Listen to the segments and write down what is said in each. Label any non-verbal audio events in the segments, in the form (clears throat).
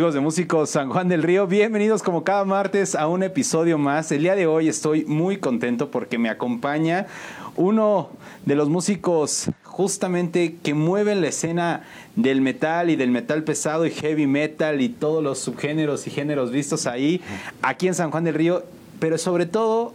Amigos de Músicos San Juan del Río, bienvenidos como cada martes a un episodio más. El día de hoy estoy muy contento porque me acompaña uno de los músicos justamente que mueven la escena del metal y del metal pesado y heavy metal y todos los subgéneros y géneros vistos ahí, aquí en San Juan del Río, pero sobre todo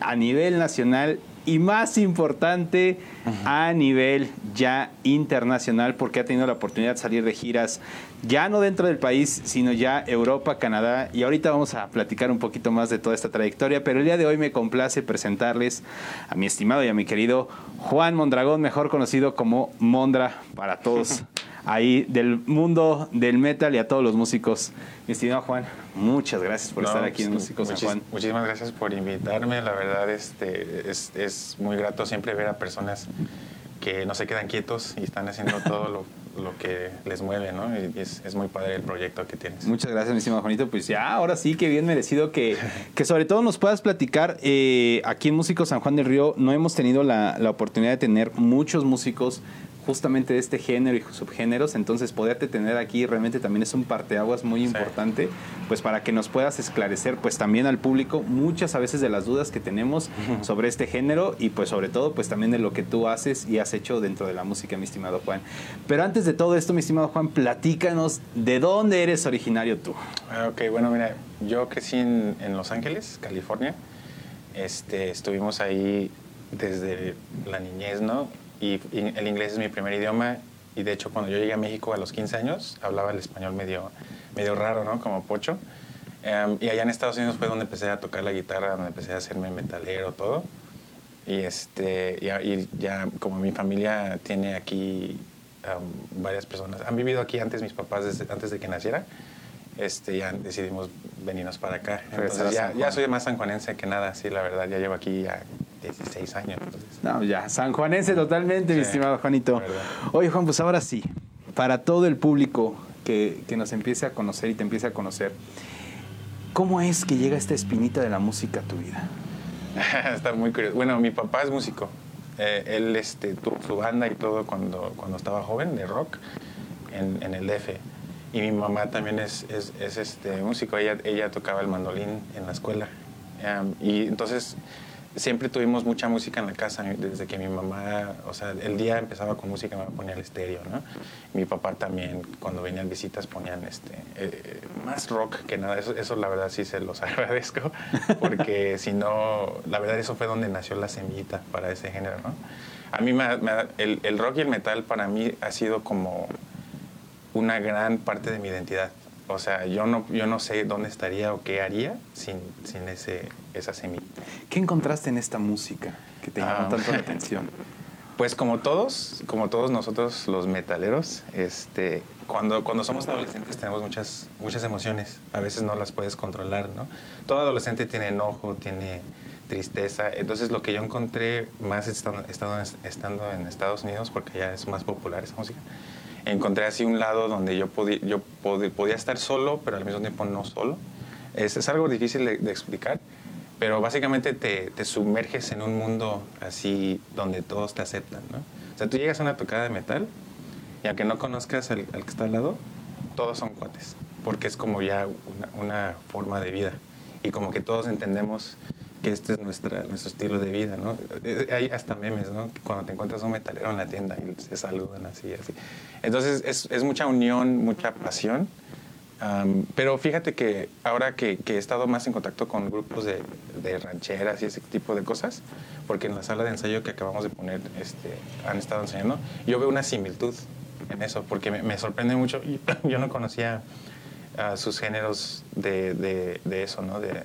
a nivel nacional y más importante a nivel ya internacional porque ha tenido la oportunidad de salir de giras ya no dentro del país, sino ya Europa, Canadá y ahorita vamos a platicar un poquito más de toda esta trayectoria, pero el día de hoy me complace presentarles a mi estimado y a mi querido Juan Mondragón, mejor conocido como Mondra para todos. (laughs) ahí del mundo del metal y a todos los músicos. Mi estimado Juan, muchas gracias por estar aquí en Músicos San Juan. Muchísimas gracias por invitarme. La verdad este, es, es muy grato siempre ver a personas que no se quedan quietos y están haciendo (laughs) todo lo, lo que les mueve, ¿no? Y es, es, muy padre el proyecto que tienes. Muchas gracias, mi estimado Juanito. Pues ya, ahora sí que bien merecido que, que sobre todo nos puedas platicar. Eh, aquí en Músicos San Juan del Río no hemos tenido la, la oportunidad de tener muchos músicos justamente de este género y subgéneros, entonces poderte tener aquí realmente también es un parteaguas muy importante, pues para que nos puedas esclarecer pues también al público muchas a veces de las dudas que tenemos sobre este género y pues sobre todo pues también de lo que tú haces y has hecho dentro de la música, mi estimado Juan. Pero antes de todo esto, mi estimado Juan, platícanos de dónde eres originario tú. Ah, ok, bueno, mira, yo crecí en, en Los Ángeles, California. Este, estuvimos ahí desde la niñez, ¿no? Y, el inglés es mi primer idioma y de hecho cuando yo llegué a México a los 15 años hablaba el español medio, medio raro, ¿no? Como pocho. Em, y allá en Estados Unidos fue donde empecé a tocar la guitarra, donde empecé a hacerme metalero, todo. Y, este, y, ya como mi familia tiene aquí em, varias personas, han vivido aquí antes mis papás, desde, antes de que naciera, este, ya decidimos venirnos para acá. Entonces ya, ya, soy más sanjuanense que nada, sí, la verdad, ya llevo aquí ya 16 años. No, ya, sanjuanense totalmente, mi estimado Juanito. Oye, Juan, pues ahora sí, para todo el público que, que, nos empiece a conocer y te empiece a conocer, ¿cómo es que llega esta espinita de la música a tu vida? (laughs) Está muy curioso. Bueno, mi papá es músico. Eh, él este, tuvo su banda y todo cuando, cuando estaba joven, de rock, en, en el DF. Y mi mamá también es, es, es este, músico. Ella, ella tocaba el mandolín en la escuela. y entonces siempre tuvimos mucha música en la casa, desde que mi mamá, o sea, el día empezaba con música, me ponía el estéreo, ¿no? Mi papá también, cuando venían visitas, ponían este, eh, más rock que nada. Eso, eso la verdad sí se los (laughs) agradezco, porque si no, la verdad eso fue donde nació la semillita para ese género, ¿no? A mí me, el, el rock y el metal para mí ha sido como una gran parte de mi identidad. O sea, yo no, yo no sé dónde estaría o qué haría sin, sin ese, esa semilla. ¿Qué encontraste en esta música que te llamó ah. tanto la (laughs) atención? Pues como todos, como todos nosotros los metaleros, este, cuando, cuando somos adolescentes tenemos muchas, muchas emociones, a veces no las puedes controlar, ¿no? Todo adolescente tiene enojo, tiene tristeza, entonces lo que yo encontré más estando, estando en Estados Unidos, porque ya es más popular esa música, encontré así un lado donde yo, podía, yo podía estar solo, pero al mismo tiempo no solo. Es, es algo difícil de, explicar, pero básicamente te, te, sumerges en un mundo así donde todos te aceptan, ¿no? O sea, tú llegas a una tocada de metal y aunque no conozcas al, al que está al lado, todos son cuates, porque es como ya una, una forma de vida y como que todos entendemos que este es nuestra, nuestro estilo de vida, ¿no? Eh, hay hasta memes, ¿no? Cuando te encuentras un metalero en la tienda y se saludan así, así. Entonces es, es mucha unión, mucha pasión. pero fíjate que ahora que, que, he estado más en contacto con grupos de, de, rancheras y ese tipo de cosas, porque en la sala de ensayo que acabamos de poner este, han estado enseñando, yo veo una similitud en eso, porque me, me sorprende mucho. (laughs) Yo no conocía uh, sus géneros de, de, de eso, ¿no? De,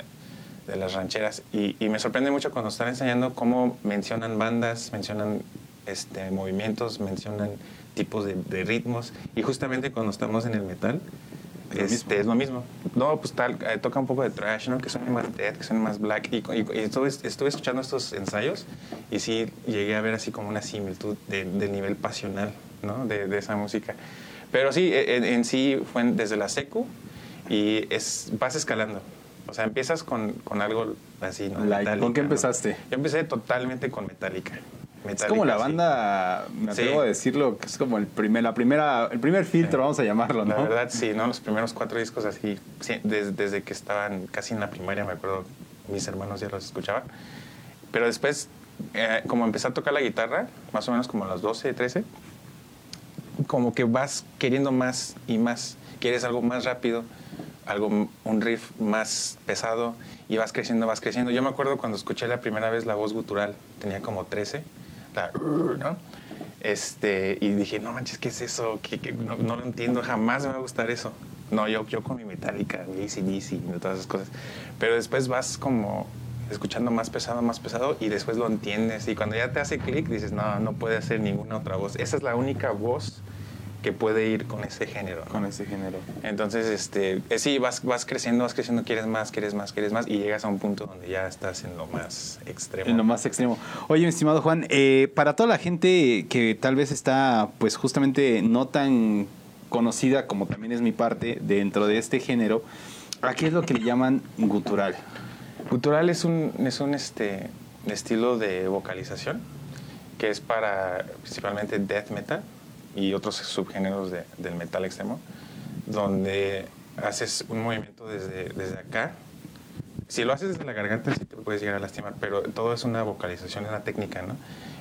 de las rancheras. Y, me sorprende mucho cuando están enseñando cómo mencionan bandas, mencionan este, movimientos, mencionan tipos de, ritmos. Y justamente cuando estamos en el metal, este, es lo mismo. No, pues tal, eh, toca un poco de trash, ¿no? Que suene más dead, que suene más black. Y, estuve, estuve, escuchando estos ensayos y sí llegué a ver así como una similitud del nivel pasional, ¿no? De, de, esa música. Pero sí, e, en, en sí fue desde la secu y es, vas escalando. O sea, empiezas con, con algo así, ¿no? ¿Con qué empezaste? Yo empecé totalmente con Metallica. Es como la sí. banda, me Sí. atrevo a decirlo, que es como el primer, la primera, el primer filtro, vamos a llamarlo, La ¿no? verdad, sí, ¿no? Los primeros cuatro discos así, sí, desde, desde que estaban casi en la primaria, me acuerdo, mis hermanos ya los escuchaban. Pero después, eh, como empecé a tocar la guitarra, más o menos como a los 12, 13, como que vas queriendo más y más, quieres algo más rápido, algo, un riff más pesado, y vas creciendo, vas creciendo. Yo me acuerdo cuando escuché la primera vez la voz gutural, tenía como 13, la, ¿no? Este, y dije, no manches, ¿qué es eso? ¿Qué- qué? No, no lo entiendo, jamás me va a gustar eso. No, yo, yo con mi Metallica, mi ACDC, y todas esas cosas. Pero después vas como escuchando más pesado, más pesado, y después lo entiendes. Y cuando ya te hace clic, dices, no, no puede hacer ninguna otra voz. Esa es la única voz que puede ir con ese género. ¿no? Con ese género. Entonces, este, eh, sí, vas, vas creciendo, vas creciendo, quieres más, quieres más, quieres más, y llegas a un punto donde ya estás en lo más extremo. En lo más extremo. Oye, mi estimado Juan, eh, para toda la gente que tal vez está, pues justamente no tan conocida como también es mi parte dentro de este género, ¿a qué es lo que le llaman gutural? Gutural es un, es un este, estilo de vocalización que es para principalmente death metal y otros subgéneros de- del metal extremo, donde haces un movimiento desde, desde acá. Si lo haces desde la garganta, sí te puedes llegar a lastimar, pero todo es una vocalización, una técnica, ¿no?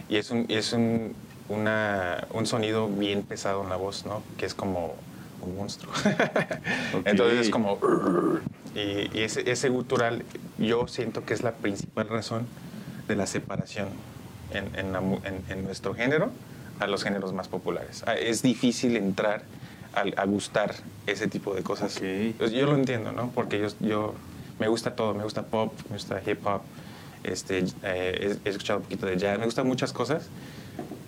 Y es un, y es un, una- un sonido bien pesado en la voz, ¿no? Que es como un monstruo. (laughs) Entonces es como... Y, y ese, ese gutural yo siento que es la principal razón de la separación en, en la en- en nuestro género a los géneros más populares. Ah, Es difícil entrar al- a, gustar ese tipo de cosas. Pues yo lo entiendo, ¿no? Porque yo, yo me gusta todo, me gusta pop, me gusta hip hop, este, eh, he, he escuchado un poquito de jazz, me gustan muchas cosas,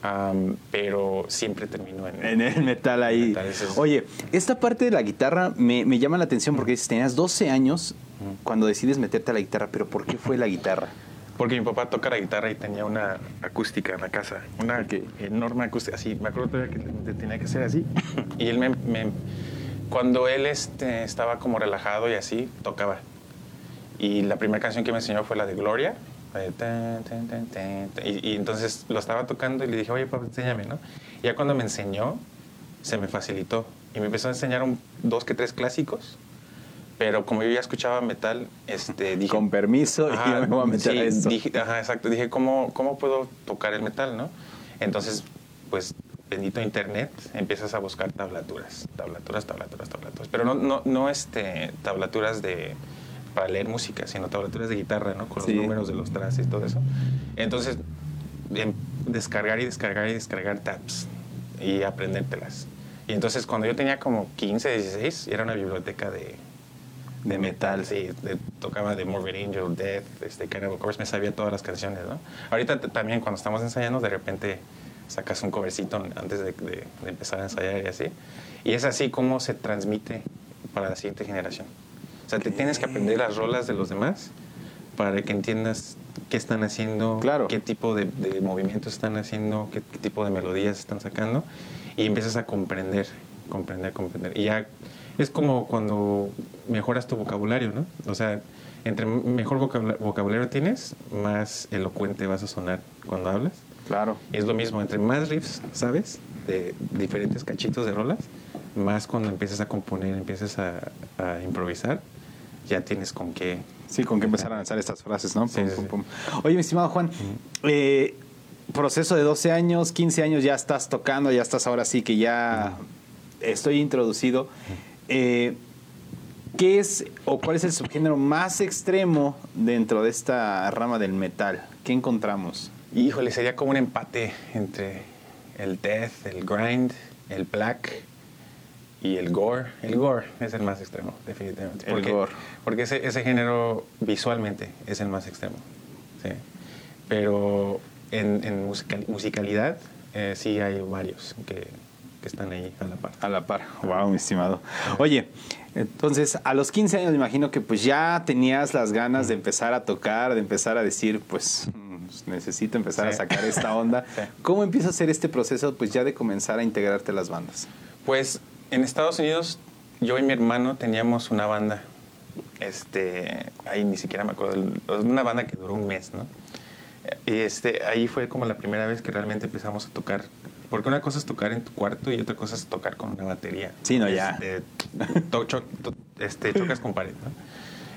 am, pero siempre termino en, En el metal ahí. Metal, ese es- Oye, esta parte de la guitarra me, me llama la atención porque dices, tenías 12 años cuando decides meterte a la guitarra, pero ¿por qué fue la guitarra? Porque mi papá toca la guitarra y tenía una acústica en la casa, una Ok. enorme acústica, así, me acuerdo todavía que te- tenía que ser así. (laughs) Y él me, me- cuando él este, estaba como relajado y así, tocaba. Y la primera canción que me enseñó fue la de Gloria. Y, y entonces lo estaba tocando y le dije, oye, papá, enséñame, ¿no? Y ya cuando me enseñó, se me facilitó. Y me empezó a enseñar un- dos que tres clásicos. Pero como yo ya escuchaba metal, este, dije, Con permiso, Ajá, yo (laughs) me voy a meter sí, a esto. Dije, ajá, exacto. Dije, ¿cómo, ¿cómo puedo tocar el metal, no? Entonces, pues, bendito internet, empiezas a buscar tablaturas, tablaturas, tablaturas, tablaturas. Pero no, no, no este, tablaturas de para leer música, sino tablaturas de guitarra, ¿no? Con Sí. los números de los trastes y todo eso. Entonces, em, descargar y descargar y descargar tabs y aprendértelas. Y entonces, cuando yo tenía como 15, 16, era una biblioteca de, de metal, sí. de- tocaba de Morbid Angel, Death, este, Cannibal Corpse, me sabía todas las canciones, ¿no? Ahorita también cuando estamos ensayando, de repente sacas un covercito antes de, de- de empezar a ensayar y así. Y es así como se transmite para la siguiente generación. O sea, te tienes que aprender las rolas de los demás para que entiendas qué están haciendo, Claro. qué tipo de, de movimientos están haciendo, qué, qué tipo de melodías están sacando, y empiezas a comprender, comprender, comprender. Y ya es como cuando mejoras tu vocabulario, ¿no? O sea, entre mejor vocabula- vocabulario tienes, más elocuente vas a sonar cuando hablas. Claro. Es lo mismo, entre más riffs sabes de diferentes cachitos de rolas, más cuando empiezas a componer, empiezas a, a improvisar, ya tienes con qué. Sí, con que empezar a lanzar estas frases, ¿no? Sí, Pum, sí, pum, sí. pum. Oye, mi estimado Juan, eh, proceso de 12 años, 15 años, ya estás tocando, ya estás ahora sí que ya estoy introducido. Eh, ¿Qué es o cuál es el subgénero más extremo dentro de esta rama del metal? ¿Qué encontramos? Híjole, sería como un empate entre el death, el grind, el black y el gore. El gore es el más extremo, definitivamente. El porque, gore. Porque ese, ese género visualmente es el más extremo. Sí. Pero en, en musical- musicalidad eh, sí hay varios que, que están ahí a la par. A la par. Wow, mi estimado. Oye, entonces a los 15 años me imagino que pues ya tenías las ganas de empezar a tocar, de empezar a decir, pues mm, necesito empezar a sacar esta onda. (laughs) Sí. ¿Cómo empieza a hacer este proceso pues ya de comenzar a integrarte a las bandas? Pues en Estados Unidos yo y mi hermano teníamos una banda. Este, ahí ni siquiera me acuerdo, una banda que duró un mes, ¿no? Y este, ahí fue como la primera vez que realmente empezamos a tocar. Porque una cosa es tocar en tu cuarto y otra cosa es tocar con una batería. Sí, no, ya. Este, to- cho- to- este, chocas con pared, ¿no?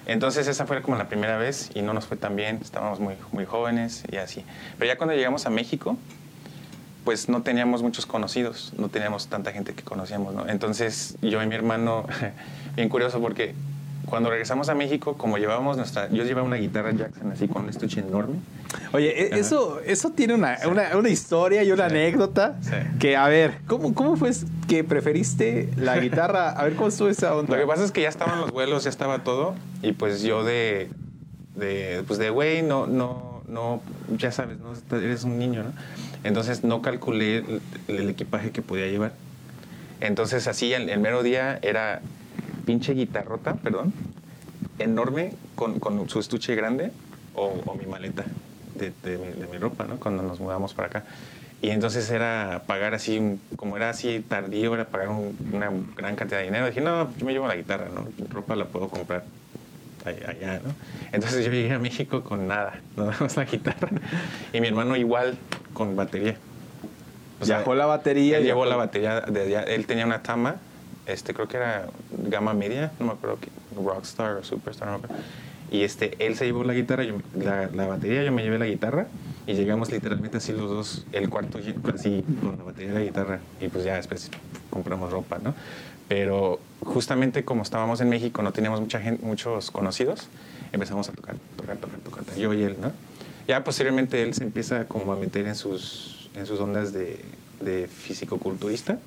Entonces esa fue como la primera vez y no nos fue tan bien, estábamos muy, muy jóvenes y así. Pero ya cuando llegamos a México, pues no teníamos muchos conocidos, no teníamos tanta gente que conocíamos, ¿no? Entonces yo y mi hermano, (laughs) bien curioso porque cuando regresamos a México, como llevábamos nuestra, yo llevaba una guitarra Jackson así con un estuche enorme. Oye, e- Ajá. eso, eso tiene una, una, una historia y una Sí. anécdota Sí. que, a ver, ¿cómo, ¿cómo fue que preferiste la guitarra? A ver, ¿cómo estuvo esa onda? Lo que pasa es que ya estaban los vuelos, ya estaba todo y pues yo de, de pues de güey, no, no, no, ya sabes, ¿no? eres un niño, ¿no? Entonces no calculé el, el equipaje que podía llevar. Entonces así el, el mero día era pinche guitarrota, perdón, enorme con, con su estuche grande o, o mi maleta de, de mi, de mi ropa, ¿no? Cuando nos mudamos para acá. Y entonces era pagar así, como era así tardío, era pagar un- una gran cantidad de dinero. Dije, no, yo me llevo la guitarra, ¿no? Mi ropa la puedo comprar allá, ¿no? Entonces yo llegué a México con nada, (laughs) nada más la guitarra. Y mi hermano igual con batería. O sea, la batería. él llevó la batería de. Él tenía una Tama, este, creo que era gama media, no me acuerdo, Rockstar o Superstar, no me acuerdo. Y este, él se llevó la guitarra, yo- la, la batería, yo me llevé la guitarra y llegamos literalmente así los dos, el cuarto así con la batería y la guitarra. Y pues ya después compramos ropa, ¿no? Pero justamente como estábamos en México, no teníamos mucha gente, muchos conocidos, empezamos a tocar, tocar, tocar, tocar, yo y él, ¿no? Ya posteriormente él se empieza como a meter en sus, en sus ondas de, de físico-culturista.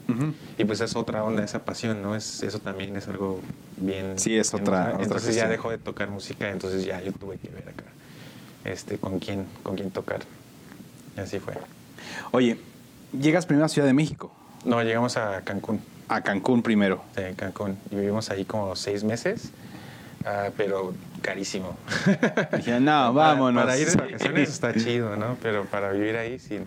Y pues es otra onda, esa pasión, ¿no? Es, eso también es algo bien... Sí, es bien otra- Entonces ya dejó de tocar música, entonces ya yo tuve que ver acá este, con, quién, con quién tocar. Y así fue. Oye, llegas primero a Ciudad de México, No, llegamos a Cancún, a Cancún primero. sí, Cancún, y vivimos ahí como seis meses, ah, pero carísimo. Dije, no, (laughs) Para- vámonos. Para ir de vacaciones está chido, ¿no? Pero para vivir ahí sí.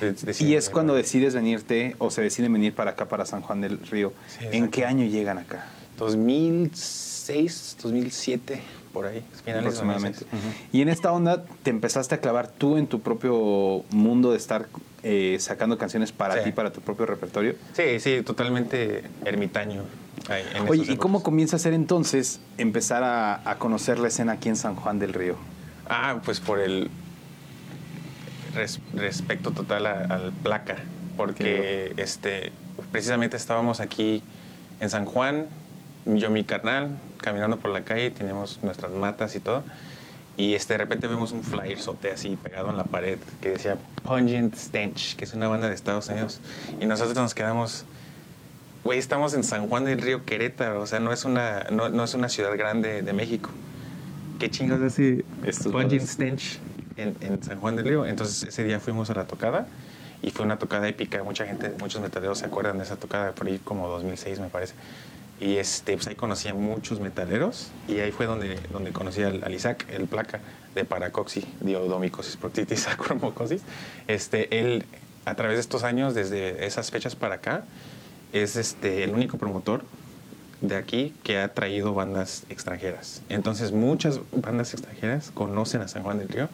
De- Y es cuando decides venirte o se deciden venir para acá, para San Juan del Río. Sí, ¿En qué año llegan acá? 2006, 2007, por ahí, finales aproximadamente. 2006. Ujú. Y en esta onda te empezaste a clavar tú en tu propio mundo de estar eh, sacando canciones para Sí. ti, para tu propio repertorio. Sí, sí, totalmente ermitaño. ahí, en Oye, ¿y cómo comienza a ser entonces empezar a, a conocer la escena aquí en San Juan del Río? Ah, pues por el res- respecto total al placa, porque este, precisamente estábamos aquí en San Juan, yo mi carnal, caminando por la calle, tenemos nuestras matas y todo, y este, de repente vemos un flyer sote así pegado en la pared que decía Pungent Stench, que es una banda de Estados Unidos, y nosotros nos quedamos... Güey, estamos en San Juan del Río Querétaro, o sea, no es una, no, no es una ciudad grande de México. ¿Qué chingados Estos Pungent. Stench en, en San Juan del Río? Entonces ese día fuimos a la tocada y fue una tocada épica. Mucha gente, muchos metaleros se acuerdan de esa tocada, por ahí como 2006 me parece. Y este, pues ahí conocí a muchos metaleros y ahí fue donde, donde conocí al, al Isaac, el placa de Paracoxi, Diodomicosis, Proctitis, (laughs) Acromocosis. Este, él, a través de estos años, desde esas fechas para acá, es este, el único promotor de aquí que ha traído bandas extranjeras. Entonces muchas bandas extranjeras conocen a San Juan del Río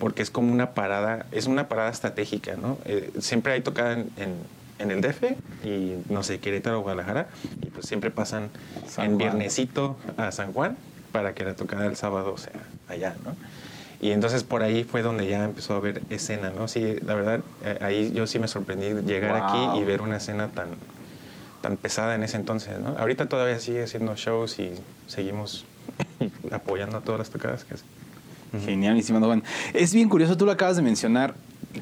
porque es como una parada, es una parada estratégica, ¿no? Eh, siempre hay tocada en, en- en el DF y, no sé, Querétaro o Guadalajara y pues siempre pasan San en Juan. viernesito a San Juan para que la tocada el sábado sea allá, ¿no? Y entonces por ahí fue donde ya empezó a haber escena, ¿no? Sí, la verdad, eh, ahí yo sí me sorprendí llegar Wow. aquí y ver una escena tan, tan pesada en ese entonces, ¿no? Ahorita todavía sigue haciendo shows y seguimos (laughs) apoyando a todas las tocadas que hacen. Genial, mi estimado Juan. Es bien curioso, tú lo acabas de mencionar,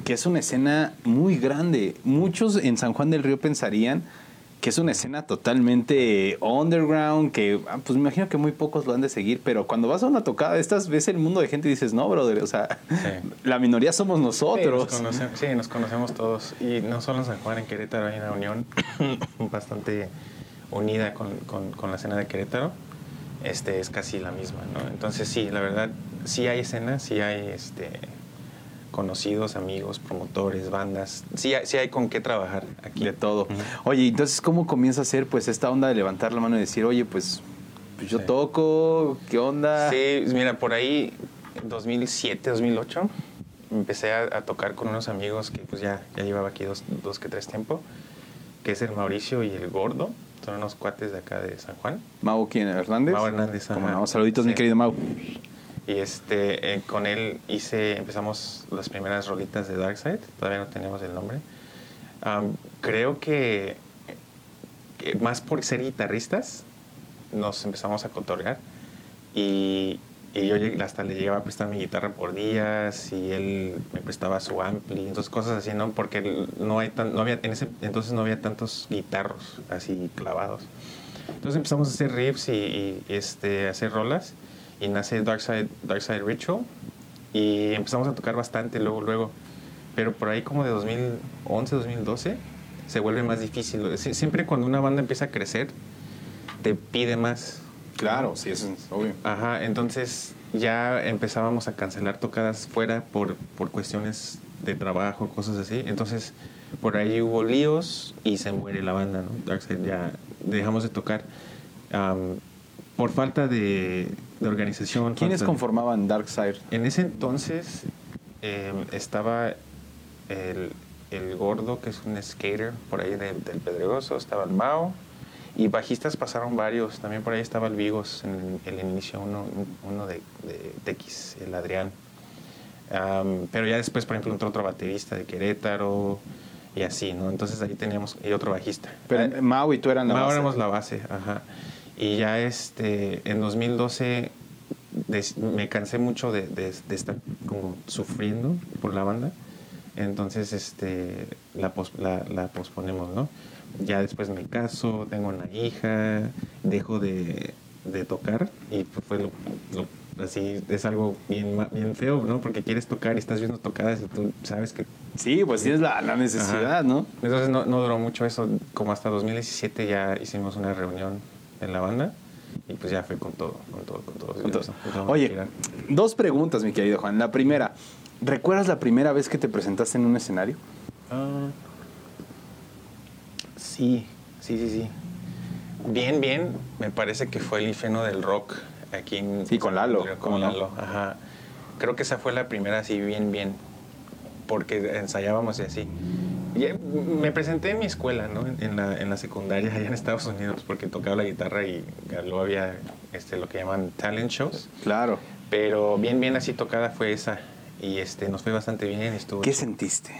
que es una escena muy grande. Muchos en San Juan del Río pensarían que es una escena totalmente underground, que ah, pues me imagino que muy pocos lo han de seguir, pero cuando vas a una tocada de estas, ves el mundo de gente y dices, no, brother, o sea, Sí. la minoría somos Sí, nosotros. nos sí, nos conocemos todos. Y no solo en San Juan, en Querétaro hay una unión (coughs) bastante unida con, con- con la escena de Querétaro. Este, es casi la misma, ¿no? Entonces sí, la verdad, sí hay escena, sí hay este, conocidos, amigos, promotores, bandas. Sí hay, sí hay con qué trabajar aquí. de todo. Oye, entonces, ¿cómo comienza a ser pues esta onda de levantar la mano y decir, oye, pues, pues yo Sí. toco, ¿qué onda? Sí, mira, por ahí, 2007, 2008, empecé a, a tocar con unos amigos que pues ya, ya llevaba aquí dos, dos que tres tiempo, que es el Mauricio y el Gordo. Son unos cuates de acá de San Juan. Mau, ¿quién? ¿Hernández? Mau Hernández, Como no, saluditos, mi querido Mau. Y este, eh, con él hice, empezamos las primeras rolitas de Darkseid, todavía no teníamos el nombre. Am, creo que, que más por ser guitarristas, nos empezamos a cotorrear y, y yo hasta le llegaba a prestar mi guitarra por días y él me prestaba su ampli, entonces cosas así, ¿no? Porque no, hay tan, no había, en ese entonces no había tantos guitarros así clavados. Entonces empezamos a hacer riffs y, y, este, a hacer rolas y nace Darkside, Darkside Ritual y empezamos a tocar bastante luego, luego. Pero por ahí como de 2011, 2012 se vuelve más difícil. Sie- Siempre cuando una banda empieza a crecer, te pide más. Claro, sí, es obvio. Ajá, entonces ya empezábamos a cancelar tocadas fuera por, por cuestiones de trabajo, cosas así. Entonces por ahí hubo líos y se muere la banda, ¿no? Darkseid ya dejamos de tocar am, por falta de, de organización. ¿Quiénes conformaban Darkseid? En ese entonces eh, estaba el, el gordo, que es un skater por ahí de- del Pedregoso, estaba el Mao, y bajistas pasaron varios. También por ahí estaba el Vigos en el, inicio, uno, uno de, de TX, el Adrián. Am, pero ya después, por ejemplo, entró otro baterista de Querétaro y así, ¿no? Entonces ahí teníamos, y otro bajista. Pero Eh, Mau y tú eran la Ahora base. éramos la base, ajá. Y ya este, en 2012 des- me cansé mucho de, de- de estar como sufriendo por la banda. Entonces este, la, pos- la, la posponemos, ¿no? Ya después me caso, tengo una hija, dejo de, de tocar y pues fue lo, lo- así, es algo bien, bien feo, ¿no? Porque quieres tocar y estás viendo tocadas y tú sabes que Sí, pues tienes la, la necesidad, Ajá. ¿no? entonces no, no duró mucho eso, como hasta 2017 ya hicimos una reunión en la banda y pues ya fue con todo, con todo, con todo. A oye, dos preguntas, mi querido Juan. La primera, ¿recuerdas la primera vez que te presentaste en un escenario? Ah, sí, sí, sí, sí. Bien, bien, me parece que fue el ifeno del rock aquí en... Sí, con Lalo, Con. Lalo, ajá. Creo que esa fue la primera así bien, bien, porque ensayábamos y así. Eh, me presenté en mi escuela, ¿no? En, la, en la secundaria allá en Estados Unidos, porque tocaba la guitarra y luego había este, lo que llaman talent shows. Claro. Pero bien, bien así tocada fue esa. Y este, nos fue bastante bien. Estuvo ¿Qué sentiste?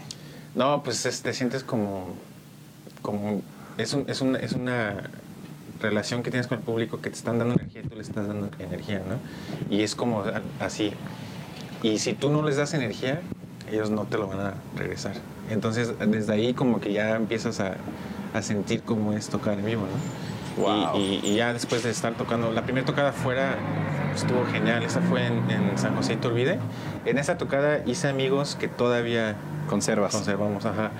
No, pues es- te sientes como. como es, un- es, una, es una relación que tienes con el público que te están dando energía y tú le estás dando energía, ¿no? Y es como así. Y si tú no les das energía, ellos no te lo van a regresar. Entonces, desde ahí, como que ya empiezas a, a sentir cómo es tocar en vivo, ¿no? Wow. Y, y- y ya después de estar tocando, la primera tocada fuera estuvo genial. Esa fue en, en San José Iturbide. En esa tocada hice amigos que todavía Conservas. conservamos, ajá.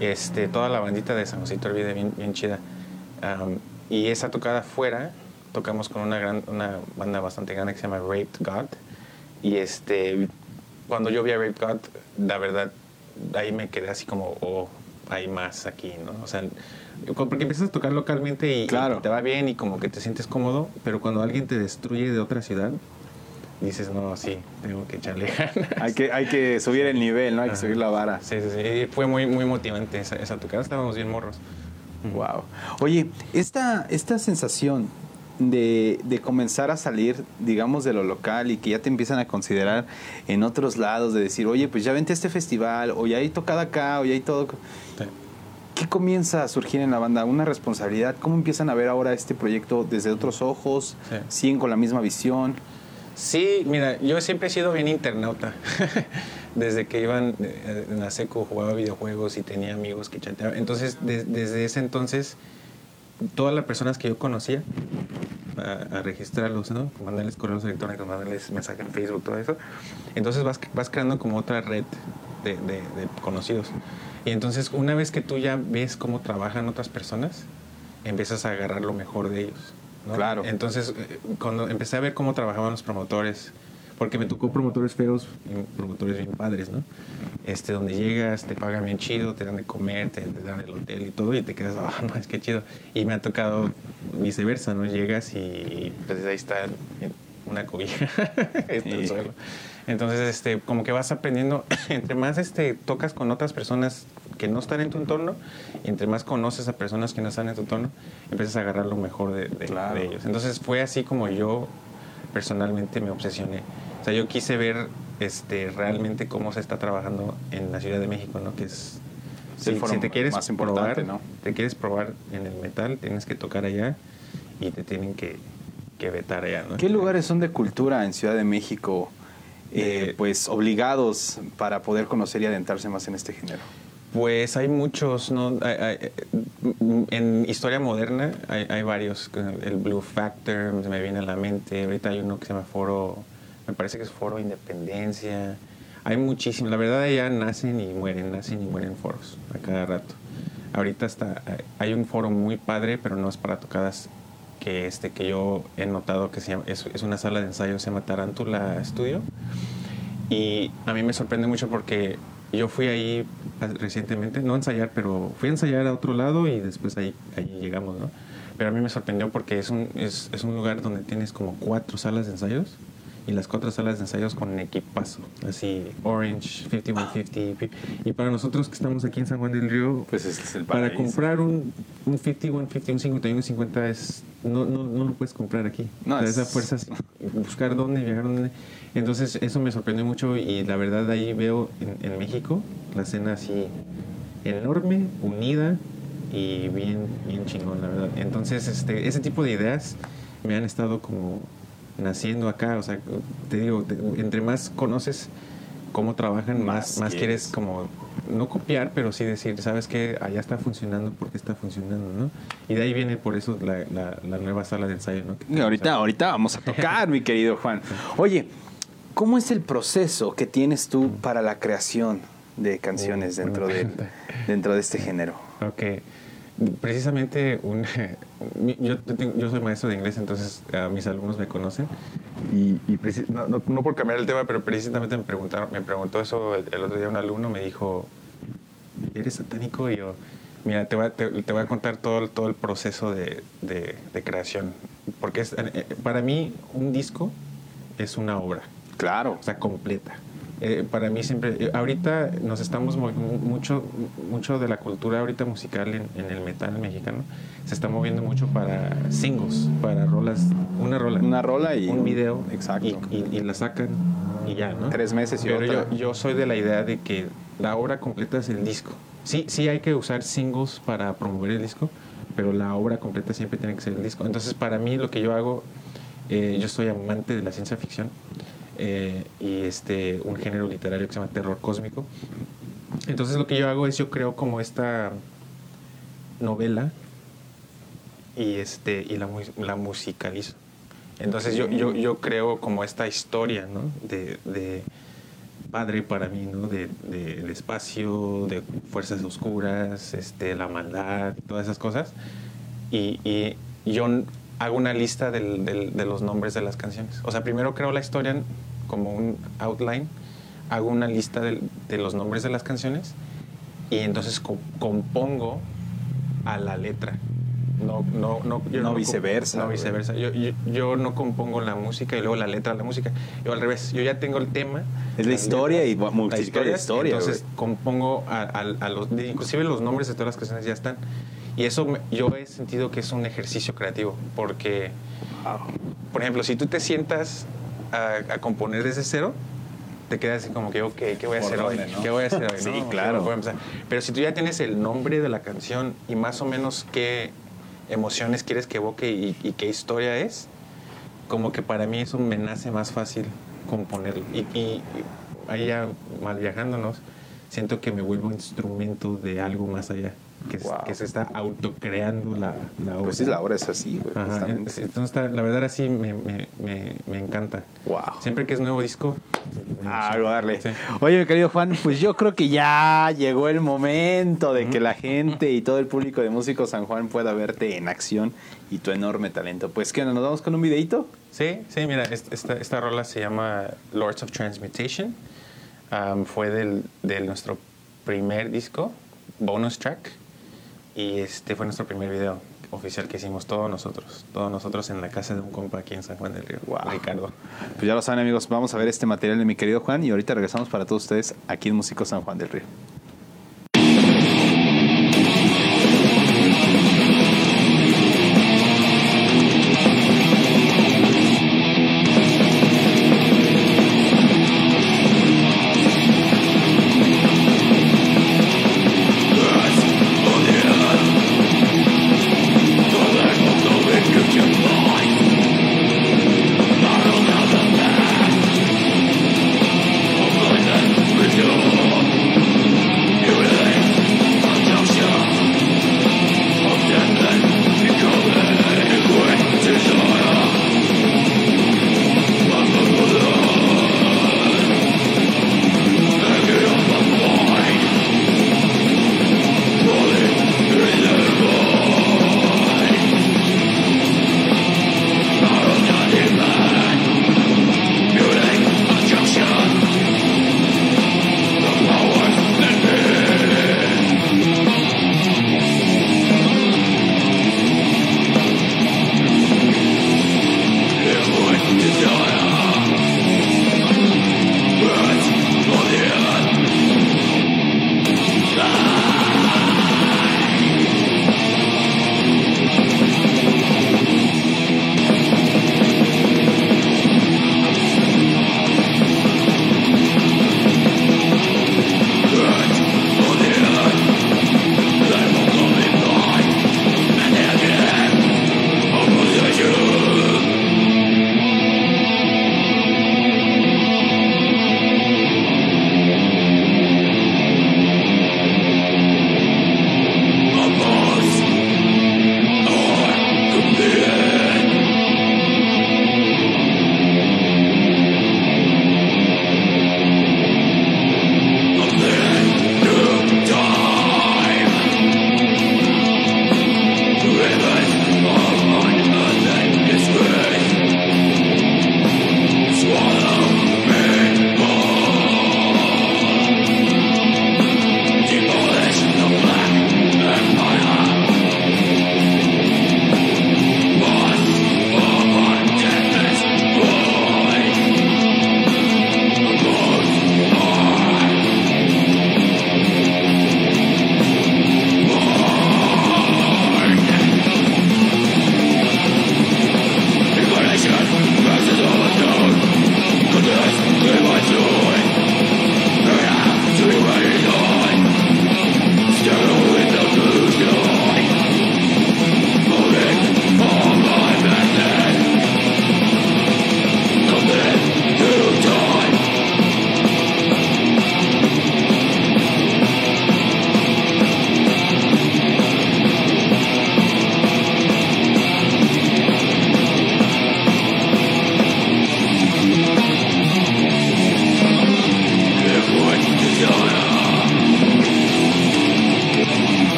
Este, toda la bandita de San José Iturbide, bien, bien chida. Am, y esa tocada fuera, tocamos con una, gran, una banda bastante grande que se llama Raped God. Y este, cuando yo vi a Raped God, la verdad, ahí me quedé así como, oh, hay más aquí, ¿no? O sea, porque empiezas a tocar localmente y, Claro. y te va bien y como que te sientes cómodo, pero cuando alguien te destruye de otra ciudad, dices, no, sí, tengo que echarle ganas. Hay que, hay que subir el nivel, ¿no? Hay que Ajá. subir la vara. Sí, sí, sí. Fue muy, muy motivante esa, esa tocada. Estábamos bien morros. Wow. Oye, esta, esta sensación de, de comenzar a salir, digamos, de lo local y que ya te empiezan a considerar en otros lados, de decir, oye, pues ya vente a este festival, o ya hay tocada acá, o ya hay todo. ¿Qué comienza a surgir en la banda? ¿Una responsabilidad? ¿Cómo empiezan a ver ahora este proyecto desde otros ojos? Sí. ¿Siguen con la misma visión? Sí, mira, yo siempre he sido bien internauta. (laughs) Desde que iba en, eh, en la seco jugaba videojuegos y tenía amigos que chateaban. Entonces, de- desde ese entonces, todas las personas que yo conocía, a, a registrarlos, ¿no? Mandarles correos electrónicos, mandarles mensajes en Facebook, todo eso. Entonces vas, vas creando como otra red de, de- de conocidos. Y entonces, una vez que tú ya ves cómo trabajan otras personas, empiezas a agarrar lo mejor de ellos. ¿no? Claro. Entonces, eh, cuando empecé a ver cómo trabajaban los promotores, porque me tocó promotores feos y promotores bien padres, ¿no? Este, donde llegas, te pagan bien chido, te dan de comer, te, te dan el hotel y todo, y te quedas, ah, no, es que chido. Y me ha tocado viceversa, ¿no? Llegas y pues ahí está una cobija. (laughs) Este, el suelo. Entonces, este, como que vas aprendiendo, (clears throat) entre más este, tocas con otras personas que no están en tu entorno, y entre más conoces a personas que no están en tu entorno, empiezas a agarrar lo mejor de, de- Claro. de ellos. Entonces fue así como yo personalmente me obsesioné. O sea, yo quise ver este, realmente cómo se está trabajando en la Ciudad de México, ¿no? Que es... El si, foro si te quieres más importante, probar, ¿no? te quieres probar en el metal, tienes que tocar allá y te tienen que, que vetar allá, ¿no? ¿Qué lugares son de cultura en Ciudad de México, eh, Eh, pues obligados para poder conocer y adentrarse más en este género? Pues hay muchos, ¿no? Hay- hay- en historia moderna hay, hay varios. El Blue Factor se me viene a la mente. Ahorita hay uno que se llama Foro, me parece que es Foro Independencia. Hay muchísimos. La verdad, allá nacen y mueren, nacen y mueren foros a cada rato. Ahorita está, hay un foro muy padre, pero no es para tocadas que este que yo he notado que se llama, es, es una sala de ensayo, se llama Tarántula Studio. Y a mí me sorprende mucho porque yo fui ahí recientemente, no a ensayar, pero fui a ensayar a otro lado y después ahí, ahí llegamos, ¿no? Pero a mí me sorprendió porque es un, es, es un lugar donde tienes como cuatro salas de ensayos y las cuatro salas de ensayos con equipazo, así Orange, 5150. Y para nosotros que estamos aquí en San Juan del Río, Pues este es el para comprar un, un 5150, un 5150 es, no, no, no lo puedes comprar aquí. No, O sea, es- esa fuerza es buscar dónde, viajar dónde. Entonces eso me sorprendió mucho y la verdad ahí veo en, en México la escena así enorme, unida y bien, bien chingón, la verdad. Entonces este, ese tipo de ideas me han estado como naciendo acá. O sea, te digo, te- entre más conoces cómo trabajan, Más más, quieres. quieres como no copiar, pero sí decir, sabes que allá está funcionando porque está funcionando, ¿no? Y de ahí viene por eso la, la- la nueva sala de ensayo, ¿no? Y ahorita, ahorita vamos a tocar, (laughs) mi querido Juan. Oye, ¿cómo es el proceso que tienes tú para la creación de canciones Uh, dentro, de, dentro de este género? Ok. Precisamente un, (laughs) yo, yo soy maestro de inglés, entonces a mis alumnos me conocen. Y, y no, no- no por cambiar el tema, pero precisamente me, preguntaron, me preguntó eso el, el otro día un alumno, me dijo, ¿eres satánico? Y yo, mira, te voy a, te, te voy a contar todo, el- todo el proceso de, de- de creación. Porque es, eh, para mí un disco es una obra Claro. o sea, completa. Eh, para mí siempre, eh, ahorita nos estamos mucho, mucho de la cultura ahorita musical en, en el metal mexicano, se está moviendo mucho para singles, para rolas, una rola. Una rola y un video. Exacto. Y, y- y la sacan y ya, ¿no? Tres meses y Pero otra. Yo, yo soy de la idea de que la obra completa es el disco. Sí, sí hay que usar singles para promover el disco, pero la obra completa siempre tiene que ser el disco. Entonces, para mí lo que yo hago, eh, yo soy amante de la ciencia ficción eh, y este un género literario que se llama terror cósmico. Entonces, lo que yo hago es yo creo como esta novela y este y la, la musicalizo. Entonces yo, yo, yo creo como esta historia, ¿no? De, de padre para mí, ¿no? De, de el espacio, de fuerzas oscuras, este, la maldad, todas esas cosas. Y, y yo hago una lista del- del- de los nombres de las canciones. O sea, primero creo la historia como un outline, hago una lista del- de los nombres de las canciones y entonces co- compongo a la letra. No, no, no, yo No comp- viceversa, No viceversa. Yo, yo, yo no compongo la música y luego la letra de la música. Yo al revés, yo ya tengo el tema. Es la historia y multiplicar la historia, Entonces güey. compongo a, a- a los, de- inclusive los nombres de todas las canciones ya están. Y eso me- yo he sentido que es un ejercicio creativo, porque, por ejemplo, si tú te sientas a, a componer desde cero, te quedas así como que, ok, ¿qué voy a ¿Por hacer hoy? dónde, no? ¿Qué voy a hacer hoy? Sí, no? claro. Pero si tú ya tienes el nombre de la canción y más o menos qué emociones quieres que evoque y, y qué historia es, como que para mí eso me nace más fácil componerlo. Y, y- y ahí ya mal viajándonos, siento que me vuelvo instrumento de algo más allá, que, es- Wow. que se está autocreando la, la obra. Pues sí, la obra es así, güey. Entonces está- la verdad así me, me, me, me encanta. Wow. Siempre que es nuevo disco, Ah, emociona. darle. Sí. Oye, mi querido Juan, pues yo creo que ya llegó el momento de que la gente y todo el público de Músicos San Juan pueda verte en acción y tu enorme talento. Pues, ¿qué? ¿Nos vamos con un videito? Sí, sí, mira, est- esta, esta rola se llama Lords of Transmutation. Um, fue del, de nuestro primer disco, bonus track. Y este fue nuestro primer video oficial que hicimos todos nosotros. Todos nosotros en la casa de un compa aquí en San Juan del Río. Ricardo. Pues ya lo saben amigos, vamos a ver este material de mi querido Juan y ahorita regresamos para todos ustedes aquí en Músico San Juan del Río.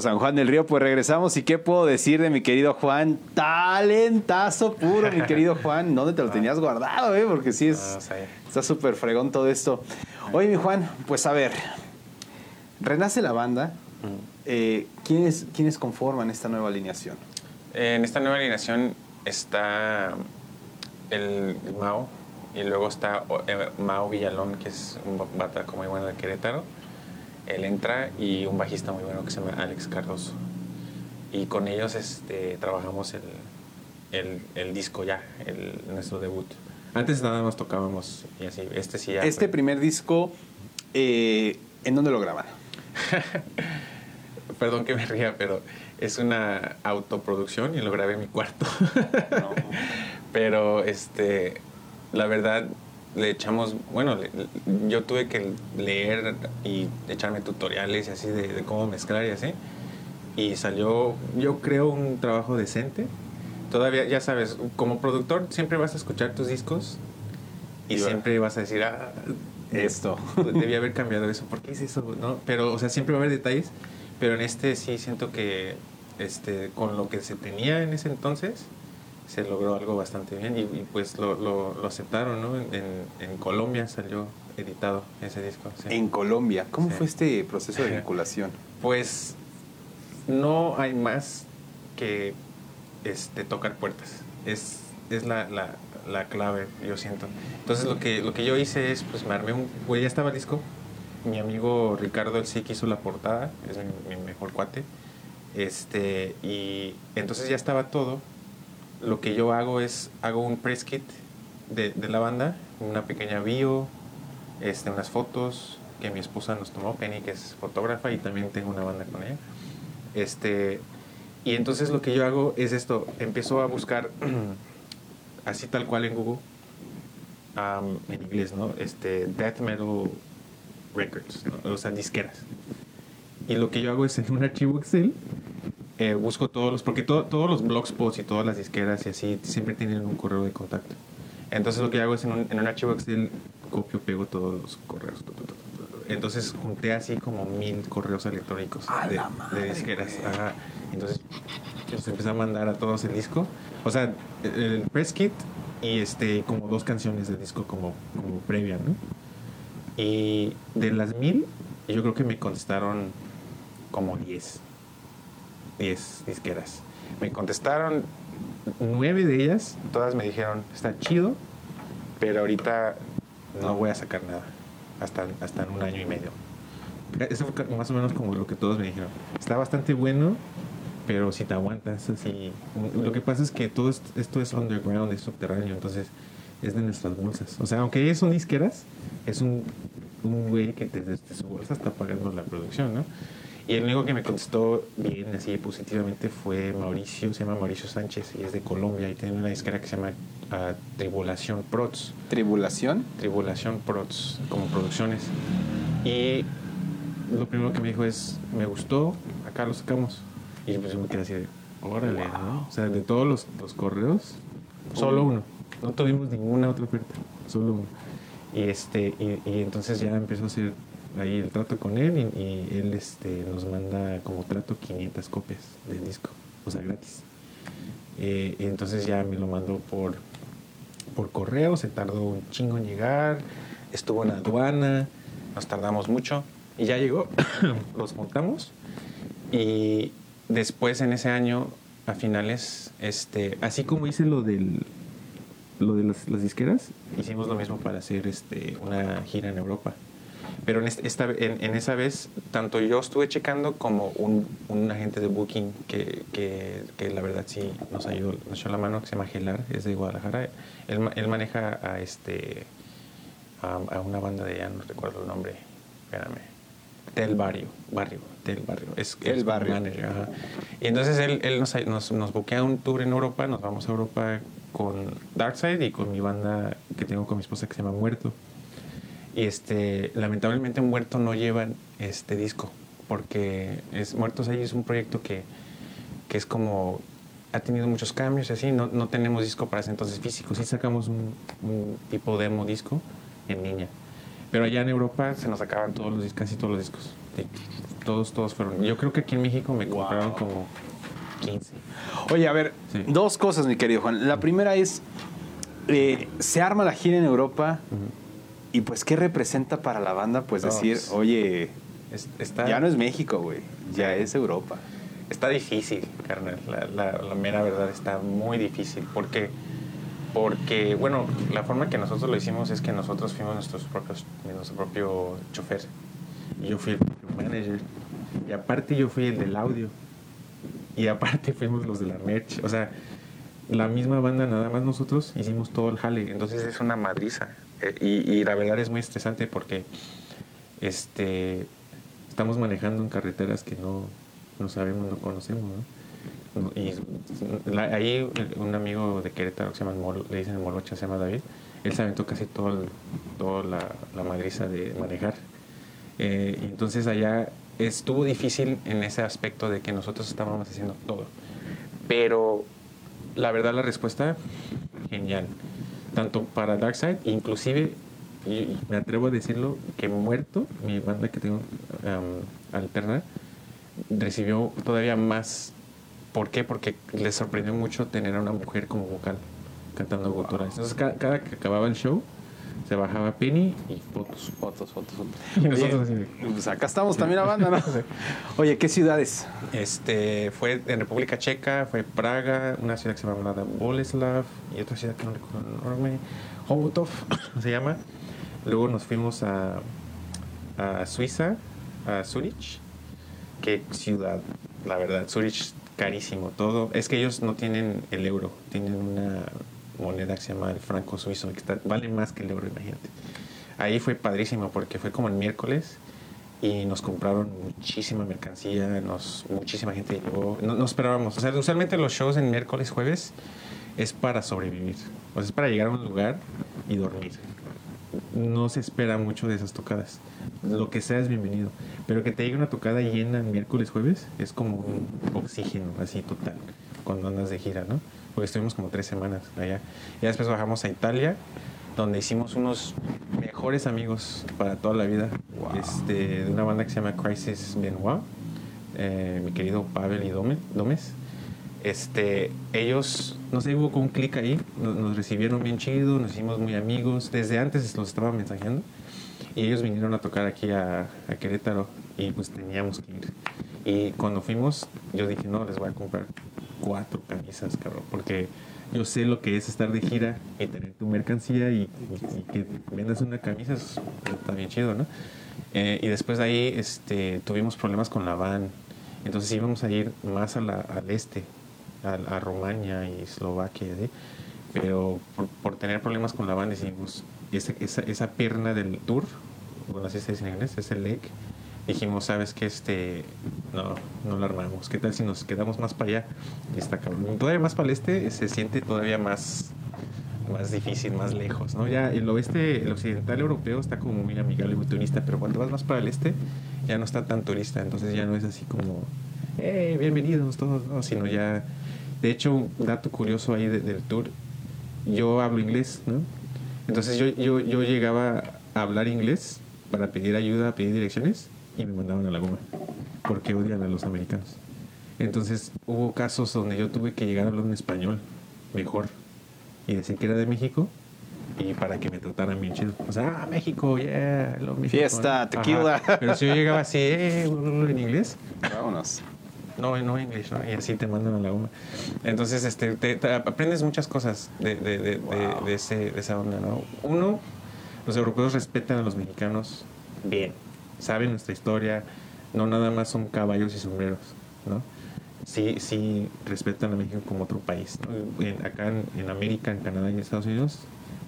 San Juan del Río, pues regresamos. Y qué puedo decir de mi querido Juan, talentazo puro, mi querido Juan, ¿dónde te lo tenías guardado, eh? Porque sí es, ah, está súper fregón todo esto. Oye, mi Juan, pues a ver, renace la banda, eh, ¿quiénes, ¿quiénes conforman esta nueva alineación? En esta nueva alineación está el Mao y luego está eh, Mao Villalón, que es un bataco muy bueno de Querétaro él entra y un bajista muy bueno que se llama Alex Cardoso. Y con ellos este, trabajamos el, el, disco ya, el, nuestro debut. Antes nada más tocábamos y así. Este sí ya. Este primer disco, eh, ¿en dónde lo graban? (laughs) Perdón que me ría, pero es una autoproducción y lo grabé en mi cuarto. (laughs) Pero este, la verdad, le echamos, bueno, yo tuve que leer y echarme tutoriales y así de, cómo mezclar y así. Y salió, yo creo, un trabajo decente. Todavía, ya sabes, como productor siempre vas a escuchar tus discos y siempre vas a decir, ah, esto, (laughs) debía haber cambiado eso, ¿por qué es eso? ¿No? Pero, o sea, siempre va a haber detalles, pero en este sí siento que este, con lo que se tenía en ese entonces, se logró algo bastante bien y, y pues lo, lo, lo aceptaron, ¿no? En, en Colombia salió editado ese disco. sí. En Colombia. ¿Cómo Sí. fue este proceso de vinculación? Pues no hay más que este, tocar puertas. Es, es la, la, la clave, yo siento. Entonces lo que, lo que yo hice es, pues me armé un... Pues ya estaba el disco. Mi amigo Ricardo El sí que hizo la portada, es mi, mi mejor cuate. Este, y entonces ya estaba todo. Lo que yo hago es, hago un press kit de, de la banda, una pequeña bio, este, unas fotos que mi esposa nos tomó, Penny, que es fotógrafa y también tengo una banda con ella. Este, y entonces lo que yo hago es esto, empiezo a buscar (clears throat) así tal cual en Google, am, en inglés, ¿no? Este, Death Metal Records, ¿no? o sea, disqueras. Y lo que yo hago es en un archivo Excel, eh, busco todos los, porque to- todos los blogspots y todas las disqueras y así siempre tienen un correo de contacto. Entonces lo que hago es en un, en un archivo Excel copio, pego todos los correos. Entonces junté así como mil correos electrónicos ¡A de, de disqueras. Ajá. Entonces los empecé a mandar a todos el disco. O sea, el, press kit y este como dos canciones del disco como, como previa, ¿no? Y de las mil, yo creo que me contestaron como 10. 10 disqueras. Me contestaron nueve de ellas, todas me dijeron, está chido, pero ahorita no voy a sacar nada. Hasta, hasta en un año y medio. Eso fue más o menos como lo que todos me dijeron. Está bastante bueno, pero si te aguantas así. Lo que pasa es que todo esto, es underground, es subterráneo, entonces es de nuestras bolsas. O sea, aunque ellos son disqueras, es un, un güey que desde su bolsa está pagando la producción, ¿no? Y el único que me contestó bien, así positivamente, fue Mauricio, se llama Mauricio Sánchez y es de Colombia y tiene una disquera que se llama ah, Tribulación Prods. ¿Tribulación? Tribulación Prods, como producciones. Y lo primero que me dijo es, me gustó, acá lo sacamos. Y pues yo me quedé así de, órale, ¿no? O sea, de todos los, los correos, solo uno. No tuvimos ninguna otra oferta, solo uno. Y, este, y, y entonces ya empezó a hacer ahí el trato con él y, él este, nos manda como trato 500 copias del disco, o sea, gratis. Eh, entonces ya me lo mandó por, por correo, se tardó un chingo en llegar, estuvo en la aduana, nos tardamos mucho y ya llegó, (coughs) los montamos y después en ese año, a finales, este, así como hice lo del lo de las, las disqueras, hicimos lo mismo para hacer este, una gira en Europa. Pero en, este- esta, en, en esa vez, tanto yo estuve checando como un, un agente de booking que, que, que la verdad sí nos ayudó, nos echó la mano, que se llama Gelar, es de Guadalajara. Él, él maneja a, este, a, a una banda de, ya no recuerdo el nombre, espérame. Del barrio, barrio, del barrio. Es, Del es Barrio. manager, ajá. Y entonces él, él nos, nos, nos buquea un tour en Europa, nos vamos a Europa con Darkside y con mi banda que tengo con mi esposa que se llama Muerto. Y este, lamentablemente Muerto no llevan este disco, porque es, Muertos ahí es un proyecto que, que es como, ha tenido muchos cambios y así, no, no tenemos disco para ese entonces físico, sí sacamos un, un tipo demo disco en línea. Pero allá en Europa se nos acaban todos los discos, casi todos los discos. Sí, Todos, todos fueron. Yo creo que aquí en México me compraron como 15. Oye, a ver, Sí. dos cosas, mi querido Juan. La primera es, eh, se arma la gira en Europa y pues, ¿qué representa para la banda? Pues decir, pues, oye, Es- está, ya no es México, güey, ya es Europa. Está difícil, carnal. La, la- la mera verdad está muy difícil. Porque, porque, bueno, la forma que nosotros lo hicimos es que nosotros fuimos nuestros propios, nuestro propio chofer. Y yo fui el manager. Y aparte yo fui el del audio. Y aparte (laughs) fuimos los de la merch. O sea, la misma banda, nada más nosotros hicimos todo el jale. Entonces es una madriza. Eh, y, la verdad es muy estresante porque este, estamos manejando en carreteras que no, no sabemos, no conocemos. ¿no? Y la- ahí un amigo de Querétaro que se llama Mol- le dicen Molocha, se llama David, él se aventó casi todo toda la, la madriza de manejar. Eh, entonces allá estuvo difícil en ese aspecto de que nosotros estábamos haciendo todo. Pero la verdad la respuesta, genial. Tanto para Darkseid, inclusive, y- me atrevo a decirlo, que Muerto, mi banda que tengo um, alterna, recibió todavía más ¿Por qué? Porque les sorprendió mucho tener a una mujer como vocal cantando guturales. Entonces, cada, cada que acababa el show, se bajaba Penny y fotos. Fotos, fotos, fotos. (laughs) Y Oye, nosotros pues acá estamos también a banda, ¿no? (laughs) Oye, ¿qué ciudades? Este, fue en República Checa, fue Praga, una ciudad que se llama Boleslav y otra ciudad que no recuerdo enorme, Hobotov (coughs) se llama. Luego nos fuimos a, a Suiza, a Zurich. Qué ciudad, la verdad. Zurich, carísimo todo. Es que ellos no tienen el euro, tienen una moneda que se llama el franco suizo, que vale más que el euro, imagínate. Ahí fue padrísimo porque fue como el miércoles y nos compraron muchísima mercancía, nos, muchísima gente llegó. No, esperábamos. O sea, usualmente los shows en miércoles, jueves es para sobrevivir. O es para llegar a un lugar y dormir. No se espera mucho de esas tocadas. Lo que sea es bienvenido. Pero que te llegue una tocada llena miércoles, jueves, es como un oxígeno así total cuando andas de gira, ¿no? Porque estuvimos como tres semanas allá. Y después bajamos a Italia, donde hicimos unos mejores amigos para toda la vida. Wow. Este, de una banda que se llama Crisis Benoit, eh, mi querido Pavel y Gómez. Este, ellos, no sé, hubo como un clic ahí, nos, nos recibieron bien chido, nos hicimos muy amigos. Desde antes los estaba mensajeando y ellos vinieron a tocar aquí a, a Querétaro y pues teníamos que ir. Y cuando fuimos, yo dije, no, les voy a comprar cuatro camisas, cabrón, porque yo sé lo que es estar de gira y tener tu mercancía y, y- y que vendas una camisa, es- está bien chido, ¿no? Eh, y después de ahí este, tuvimos problemas con la van, entonces íbamos a ir más a la- al este, a, a Rumania y Eslovaquia, ¿sí? pero por, por tener problemas con la van decidimos, esa, esa, esa pierna del tour, bueno, así se dice en inglés, ese leg, dijimos, sabes que este, no, no la armamos, ¿qué tal si nos quedamos más para allá? Y está cabrón. Todavía más para el este se siente todavía más, más difícil, más lejos, ¿no? Ya el oeste, el occidental europeo está como muy amigable, muy turista, pero cuando vas más para el este ya no está tan turista, entonces ya no es así como, eh, bienvenidos todos, ¿no? Sino ya, de hecho, un dato curioso ahí de- del tour, yo hablo inglés, ¿no? Entonces yo, yo, yo llegaba a hablar inglés para pedir ayuda, pedir direcciones y me mandaban a la goma porque odian a los americanos. Entonces hubo casos donde yo tuve que llegar a hablar en español mejor y decir que era de México y para que me trataran bien chido. O sea, ah, México, yeah, love México", Fiesta, tequila. Ajá. Pero si yo llegaba así, eh, en inglés, Vámonos. no, no English, ¿no? Y así te mandan a la goma. Entonces, este, te, te aprendes muchas cosas de, de, de, de- Wow. de ese, de esa onda, ¿no? Uno, los europeos respetan a los mexicanos bien, saben nuestra historia, no nada más son caballos y sombreros, ¿no? Sí, sí respetan a México como otro país, ¿no? En- acá en, en América, en Canadá y en Estados Unidos,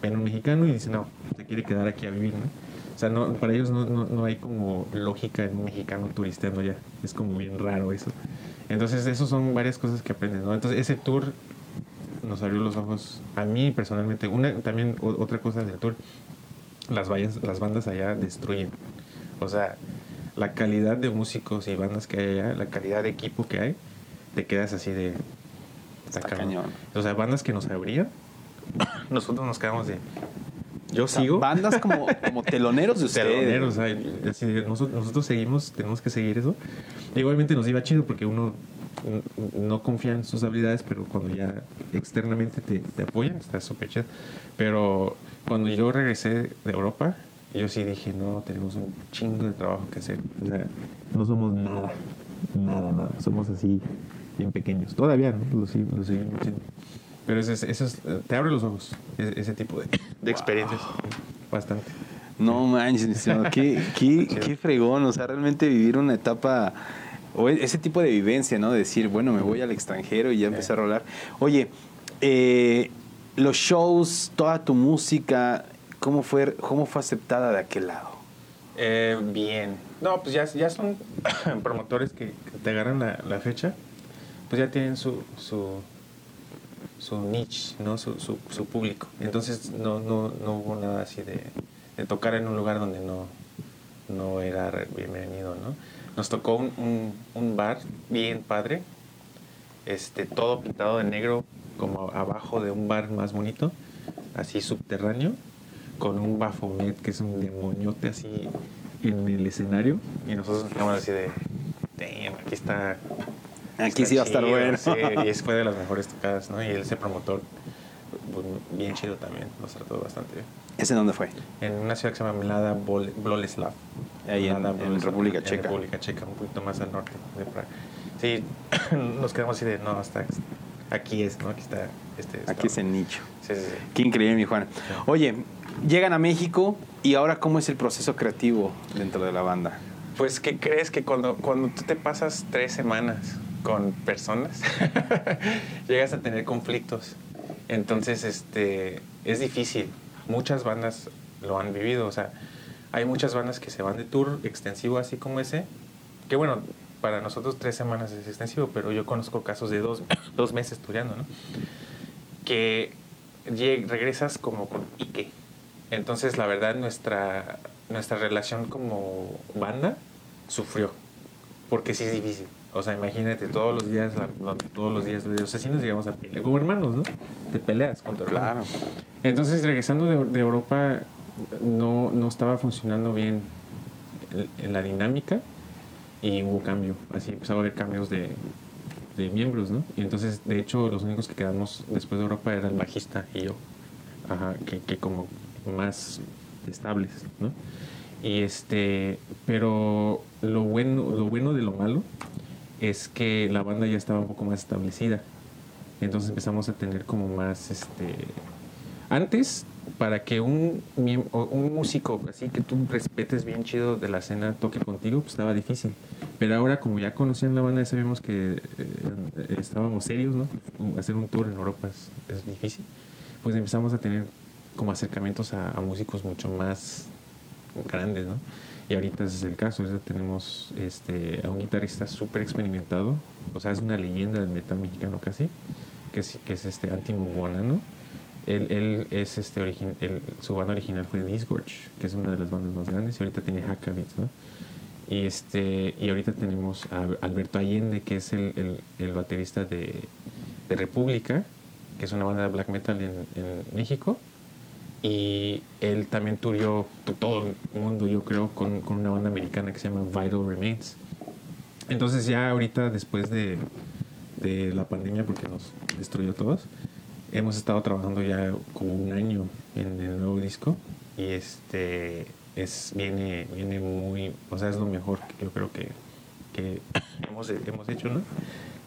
ven a un mexicano y dicen, no, se quiere quedar aquí a vivir, ¿no? O sea, no, para ellos no, no, no hay como lógica en un mexicano turisteando ya. Es como bien raro eso. Entonces, eso son varias cosas que aprendes, ¿no? Entonces, ese tour nos abrió los ojos a mí personalmente. Una, también o- otra cosa del tour, las, vallas, las bandas allá destruyen. O sea, la calidad de músicos y bandas que hay allá, la calidad de equipo que hay, te quedas así de... Está cañón. O sea, bandas que nos abrían, (coughs) nosotros nos quedamos de... Yo O sea, sigo. Bandas como, como (laughs) teloneros de ustedes. Teloneros, o sea, así de, nosotros, nosotros seguimos, tenemos que seguir eso. Y igualmente nos iba chido porque uno no confía en sus habilidades, pero cuando ya externamente te, te apoyan, está súper chido. Pero cuando yo regresé de Europa, yo sí dije, no, tenemos un chingo de trabajo que hacer. O sea, no somos nada, nada, nada. Somos así, bien pequeños. Todavía, ¿no? Lo, sig- lo siendo. Pero eso, es, eso es- te abre los ojos, ese, ese tipo de, de experiencias. Bastante. No manches, qué, qué, (laughs) qué fregón, o sea, realmente vivir una etapa o e- ese tipo de vivencia, ¿no? Decir, bueno, me voy al extranjero y ya empecé a rolar. Oye, eh, los shows, toda tu música, ¿cómo fue, cómo fue aceptada de aquel lado? Eh, bien. No, pues ya, ya son (coughs) promotores que, que te agarran la, la fecha, pues ya tienen su, su, su niche, ¿no? Su, su, su público. Entonces no, no, no hubo nada así de, de tocar en un lugar donde no, no era bienvenido, ¿no? Nos tocó un, un, un bar bien padre, este, todo pintado de negro, como abajo de un bar más bonito, así subterráneo, con un Baphomet, que es un demoniote así en el escenario. Y nosotros nos quedamos así de, damn, aquí está, Aquí sí va a estar bueno. Sí, y (laughs) es- fue de las mejores tocadas, ¿no? Y él ese promotor, pues, bien chido también, nos trató bastante bien. ¿Ese dónde fue? En una ciudad que se llama Mlada Bol- Boleslav. Ahí en- en Boleslav, República Checa. En República Checa, un poquito más al norte de Praga. Sí, (clears throat) nos quedamos así de, no, hasta aquí es, ¿no? Aquí está. Este, Aquí es está- el nicho. Sí, sí, sí. Qué increíble, mi Juan. Oye, llegan a México y ahora, ¿cómo es el proceso creativo dentro de la banda? Pues, ¿qué crees que cuando, cuando tú te pasas tres semanas con personas, (laughs) llegas a tener conflictos? Entonces, este, es difícil. Muchas bandas lo han vivido. O sea, hay muchas bandas que se van de tour extensivo así como ese. Que bueno, para nosotros tres semanas es extensivo, pero yo conozco casos de dos, dos meses tureando, ¿no? Que regresas como con pique. Entonces, la verdad, nuestra, nuestra relación como banda sufrió. Porque sí es difícil. O sea, imagínate todos los días, todos los días, o sea, sí nos llegamos a pelear. Como hermanos, ¿no? Te peleas con tu hermano. Entonces, regresando de, de Europa, no, no estaba funcionando bien el- en la dinámica y hubo cambio. Así empezaba a haber cambios de, de miembros, ¿no? Y entonces, de hecho, los únicos que quedamos después de Europa era el bajista y yo. Ajá, que, que como más estables, ¿no? Y este, pero lo bueno, lo bueno de lo malo es que la banda ya estaba un poco más establecida. Entonces empezamos a tener como más, este... Antes, para que un, un músico así que tú respetes bien chido de la escena toque contigo, pues estaba difícil. Pero ahora, como ya conocían la banda, ya sabíamos que eh, estábamos serios, ¿no? Hacer un tour en Europa es, es difícil. Pues empezamos a tener como acercamientos a, a músicos mucho más grandes, ¿no? Y ahorita es el caso, tenemos este, a un guitarrista súper experimentado, o sea, es una leyenda del metal mexicano casi, que es, que es este Antimo Buonanno. Él, él es este su banda original fue Disgorge, que es una de las bandas más grandes, y ahorita tiene Hackabits, ¿no? Y, este, y ahorita tenemos a Alberto Allende, que es el, el, el baterista de, de República, que es una banda de black metal en, en México. Y él también turió to- todo el mundo, yo creo, con, con una banda americana que se llama Vital Remains. Entonces ya ahorita, después de, de la pandemia, porque nos destruyó a todos, hemos estado trabajando ya como un año en el nuevo disco. Y este es viene, viene muy, o sea, es lo mejor que yo creo que, que (coughs) hemos, hemos hecho, ¿no?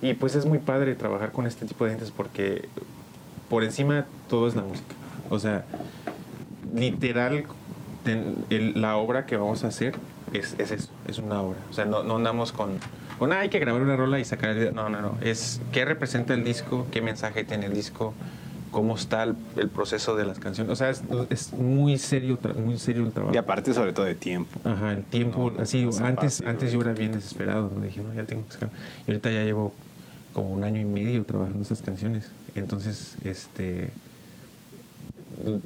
Y pues es muy padre trabajar con este tipo de gentes porque por encima todo es la música. O sea, literal, ten- el- la obra que vamos a hacer es, es eso, es una obra. O sea, no, no andamos con, con "Ah, hay que grabar una rola y sacar el video. No, no, no. Es qué representa el disco, qué mensaje tiene el disco, cómo está el, el proceso de las canciones. O sea, es, es muy serio, muy serio el trabajo. Y aparte, sobre todo de tiempo. Ajá, el tiempo, No, así, esa antes, antes yo era bien desesperado, ¿no? Dije, no, ya tengo que sacar. Y ahorita ya llevo como un año y medio trabajando estas canciones. Entonces, este.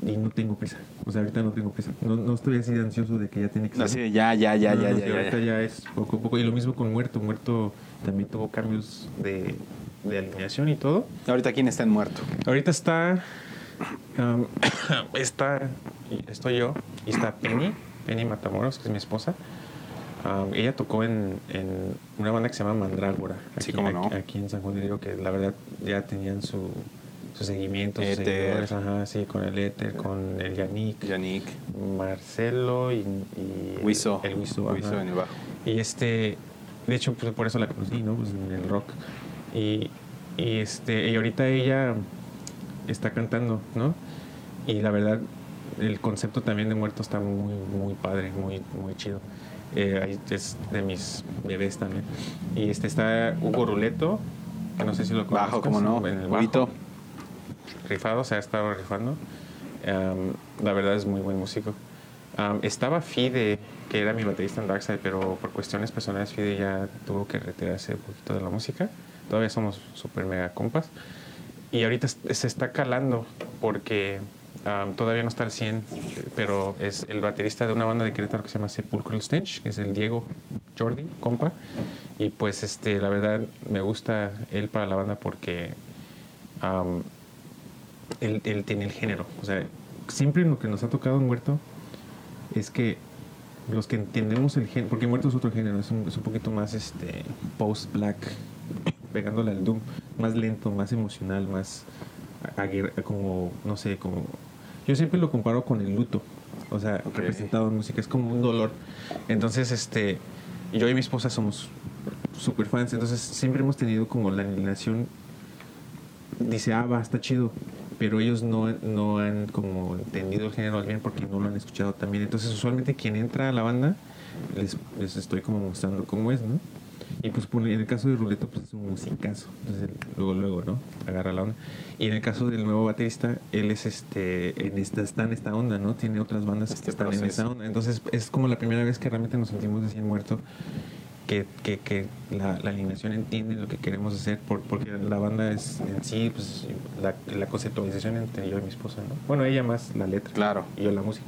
Y no tengo prisa. O sea, ahorita no tengo prisa. No, no estoy así de ansioso de que ya tiene que ser. Así de ya, ya, ya, No, ya, no, ya, ya, Ahorita ya. ya es poco a poco. Y lo mismo con Muerto. Muerto también tuvo cambios de, de alineación y todo. Ahorita, ¿quién está en muerto? Ahorita está. um, (coughs) está. Estoy yo. Y está Penny. Penny Matamoros, que es mi esposa. Um, ella tocó en, en una banda que se llama Mandrágora. Sí, aquí- cómo no. Aquí, aquí en San Juan de Diego, que la verdad ya tenían su, su seguimiento, sus Éter. seguidores. Ajá, sí, con el Éter, con el Yannick, Yannick. Marcelo y. y el- Wiso. El Wiso. Wiso en el bajo. Y este, de hecho, pues por eso la conocí, ¿no? Pues en el rock. Y, y este, y ahorita ella está cantando, ¿no? Y la verdad, el concepto también de muerto está muy, muy padre, muy, muy chido. Eh, es de mis bebés también. Y este está Hugo Ruleto, que no sé si lo conoces. Bajo, como no. En el bajo. Rifado, se ha estado rifando. Am, la verdad es muy buen músico. Am, estaba Fide, que era mi baterista en Darkside, pero por cuestiones personales Fide ya tuvo que retirarse un poquito de la música. Todavía somos super mega compas. Y ahorita se está calando porque am, todavía no está al 100, pero es el baterista de una banda de Querétaro que se llama Sepulchral Stench, que es el Diego Jordi, compa. Y pues este, la verdad me gusta él para la banda porque am, él, él tiene el género. O sea, siempre lo que nos ha tocado en Muerto es que los que entendemos el género, porque Muerto es otro género, es un, es un poquito más este, post-black pegándole al Doom, más lento, más emocional, más como, no sé, como... Yo siempre lo comparo con el luto, o sea, representado en música, es como un dolor. Entonces, este, yo y mi esposa somos super fans, entonces siempre hemos tenido como la alineación dice, ah, va, está chido. Pero ellos no, no han como entendido el género bien porque no lo han escuchado también. Entonces, usualmente quien entra a la banda, les, les estoy como mostrando cómo es, ¿no? Y pues en el caso de Ruleto, pues es un musicazo. Entonces, luego, luego, ¿no? Agarra la onda. Y en el caso del nuevo baterista, él es este, en esta, está en esta onda, ¿no? Tiene otras bandas Este que están en proceso. esa onda. Entonces, es como la primera vez que realmente nos sentimos recién muerto que, que, que la, la alineación entiende lo que queremos hacer, por- porque la banda es en sí, pues la, la conceptualización entre yo y mi esposa, ¿no? Bueno, ella más la letra. Claro. Y yo la música.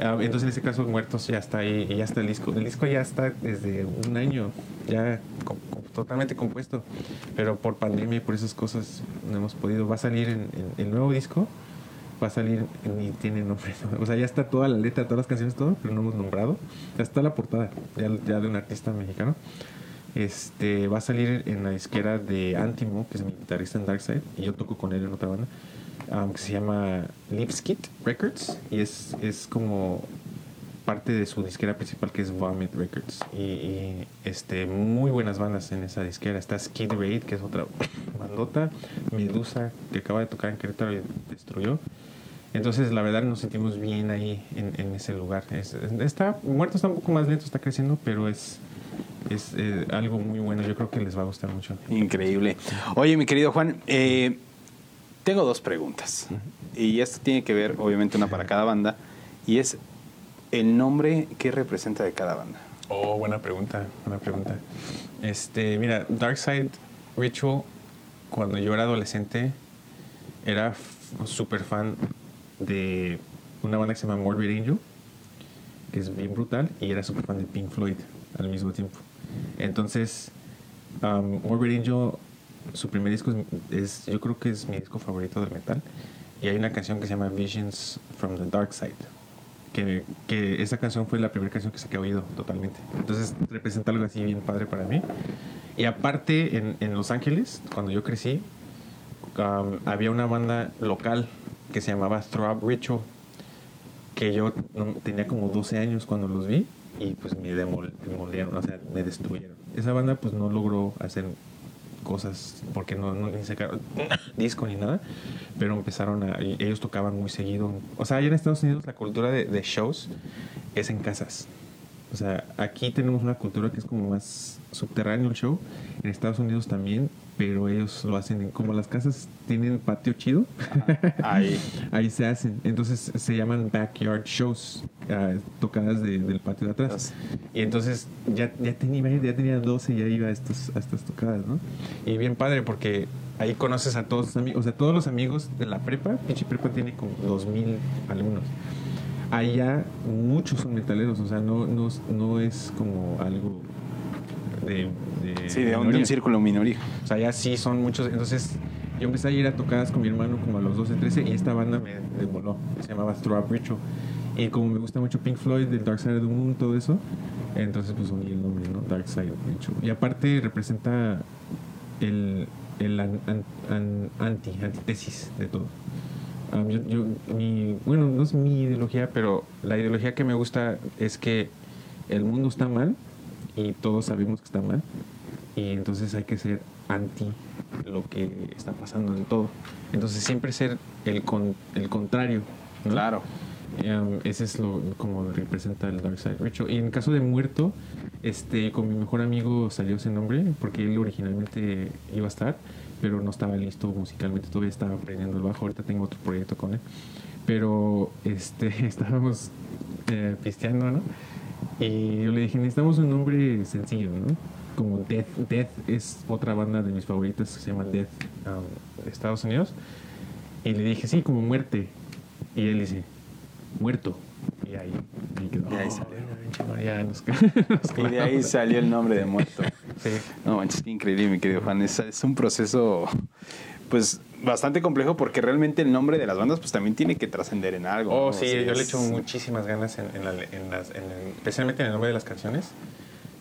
Ah, entonces, en ese caso, Muertos ya está ahí, ya está el disco. El disco ya está desde un año, ya co- co- totalmente compuesto, pero por pandemia y por esas cosas no hemos podido. Va a salir en, en- el nuevo disco, va a salir, ni tiene nombre. O sea, ya está toda la letra, todas las canciones, todo, pero no hemos nombrado. Ya está la portada, ya, ya de un artista mexicano. Este, va a salir en la disquera de Antimo, que es mi guitarrista en Darkside, y yo toco con él en otra banda, um, que se llama Lipskit Records, y es, es como parte de su disquera principal que es Vomit Records. Y, y, este, muy buenas bandas en esa disquera. Está Skid Raid, que es otra (coughs) bandota, Medusa, que acaba de tocar en Querétaro y destruyó. Entonces, la verdad, nos sentimos bien ahí en, en ese lugar. Es- está muerto, está un poco más lento, está creciendo, pero es, es eh, algo muy bueno. Yo creo que les va a gustar mucho. Increíble. Oye, mi querido Juan, eh, tengo dos preguntas. Y esto tiene que ver, obviamente, una para cada banda. Y es el nombre que representa de cada banda. Oh, buena pregunta, buena pregunta. Este, mira, Darkside Ritual, cuando yo era adolescente, era súper fan de una banda que se llama Morbid Angel, que es bien brutal, y era súper fan de Pink Floyd al mismo tiempo. Entonces, um, Morbid Angel, su primer disco es, es- yo creo que es mi disco favorito del metal, y hay una canción que se llama Visions from the Dark Side que, que esa canción fue la primera canción que se quedó oído totalmente. Entonces representa algo así bien padre para mí. Y aparte, en, en Los Ángeles, cuando yo crecí, um, había una banda local que se llamaba Throb Ritual, que yo tenía como 12 años cuando los vi y pues me demol- demolieron, o sea, me destruyeron. Esa banda pues no logró hacer cosas porque no, no ni sacaron (laughs) disco ni nada, pero empezaron a. Ellos tocaban muy seguido. O sea, allá en Estados Unidos la cultura de, de shows es en casas. O sea, aquí tenemos una cultura que es como más subterráneo el show. En Estados Unidos también, pero ellos lo hacen en como las casas tienen patio chido. (laughs) Ahí. Ahí se hacen. Entonces se llaman backyard shows, ah, tocadas de- del patio de atrás. Y entonces ya, ya, tenía, ya tenía 12 y ya iba a, estos, a estas tocadas, ¿no? Y bien padre porque ahí conoces a todos tus amigos, o sea, todos los amigos de la prepa. Pinche prepa tiene como 2000 alumnos. Allá muchos son metaleros, o sea, no, no, no es como algo de... de Sí, de un, de un círculo minoría. O sea, ya sí son muchos. Entonces, yo empecé a ir a tocadas con mi hermano como a los 12, 13 y esta banda me demoló. Se llamaba Throw Up Ritual. Y como me gusta mucho Pink Floyd, del Dark Side of the Moon, todo eso, entonces pues uní el nombre, ¿no? Dark Side Ritual. Y aparte representa el, el an- an- an- anti, antítesis de todo. Um, yo, yo- mi, bueno, no es mi ideología, pero la ideología que me gusta es que el mundo está mal y todos sabemos que está mal y entonces hay que ser anti lo que está pasando en todo. Entonces siempre ser el, con, el contrario. ¿no? Claro. Um, ese es lo como representa el Dark Side Ritual. Y en caso de muerto, este, con mi mejor amigo salió ese nombre porque él originalmente iba a estar, pero no estaba listo musicalmente, todavía estaba aprendiendo el bajo. Ahorita tengo otro proyecto con él. Pero este, (laughs) estábamos eh, pisteando, ¿no? Y yo le dije, necesitamos un nombre sencillo, ¿no? Como Death. Death es otra banda de mis favoritas que se llama Death um, de Estados Unidos. Y le dije, sí, como muerte. Y él dice, muerto. Y ahí, ahí quedó. Y ahí Oh, salió. bueno, ya nos, nos (laughs) Y de ahí salió el nombre de muerto. Sí. No manches, qué increíble, mi querido Juan. Es, es un proceso, pues, bastante complejo porque realmente el nombre de las bandas, pues, también tiene que trascender en algo. Oh, ¿no? sí, O sea, yo le echo muchísimas ganas en, en la- en las, en el- especialmente en el nombre de las canciones.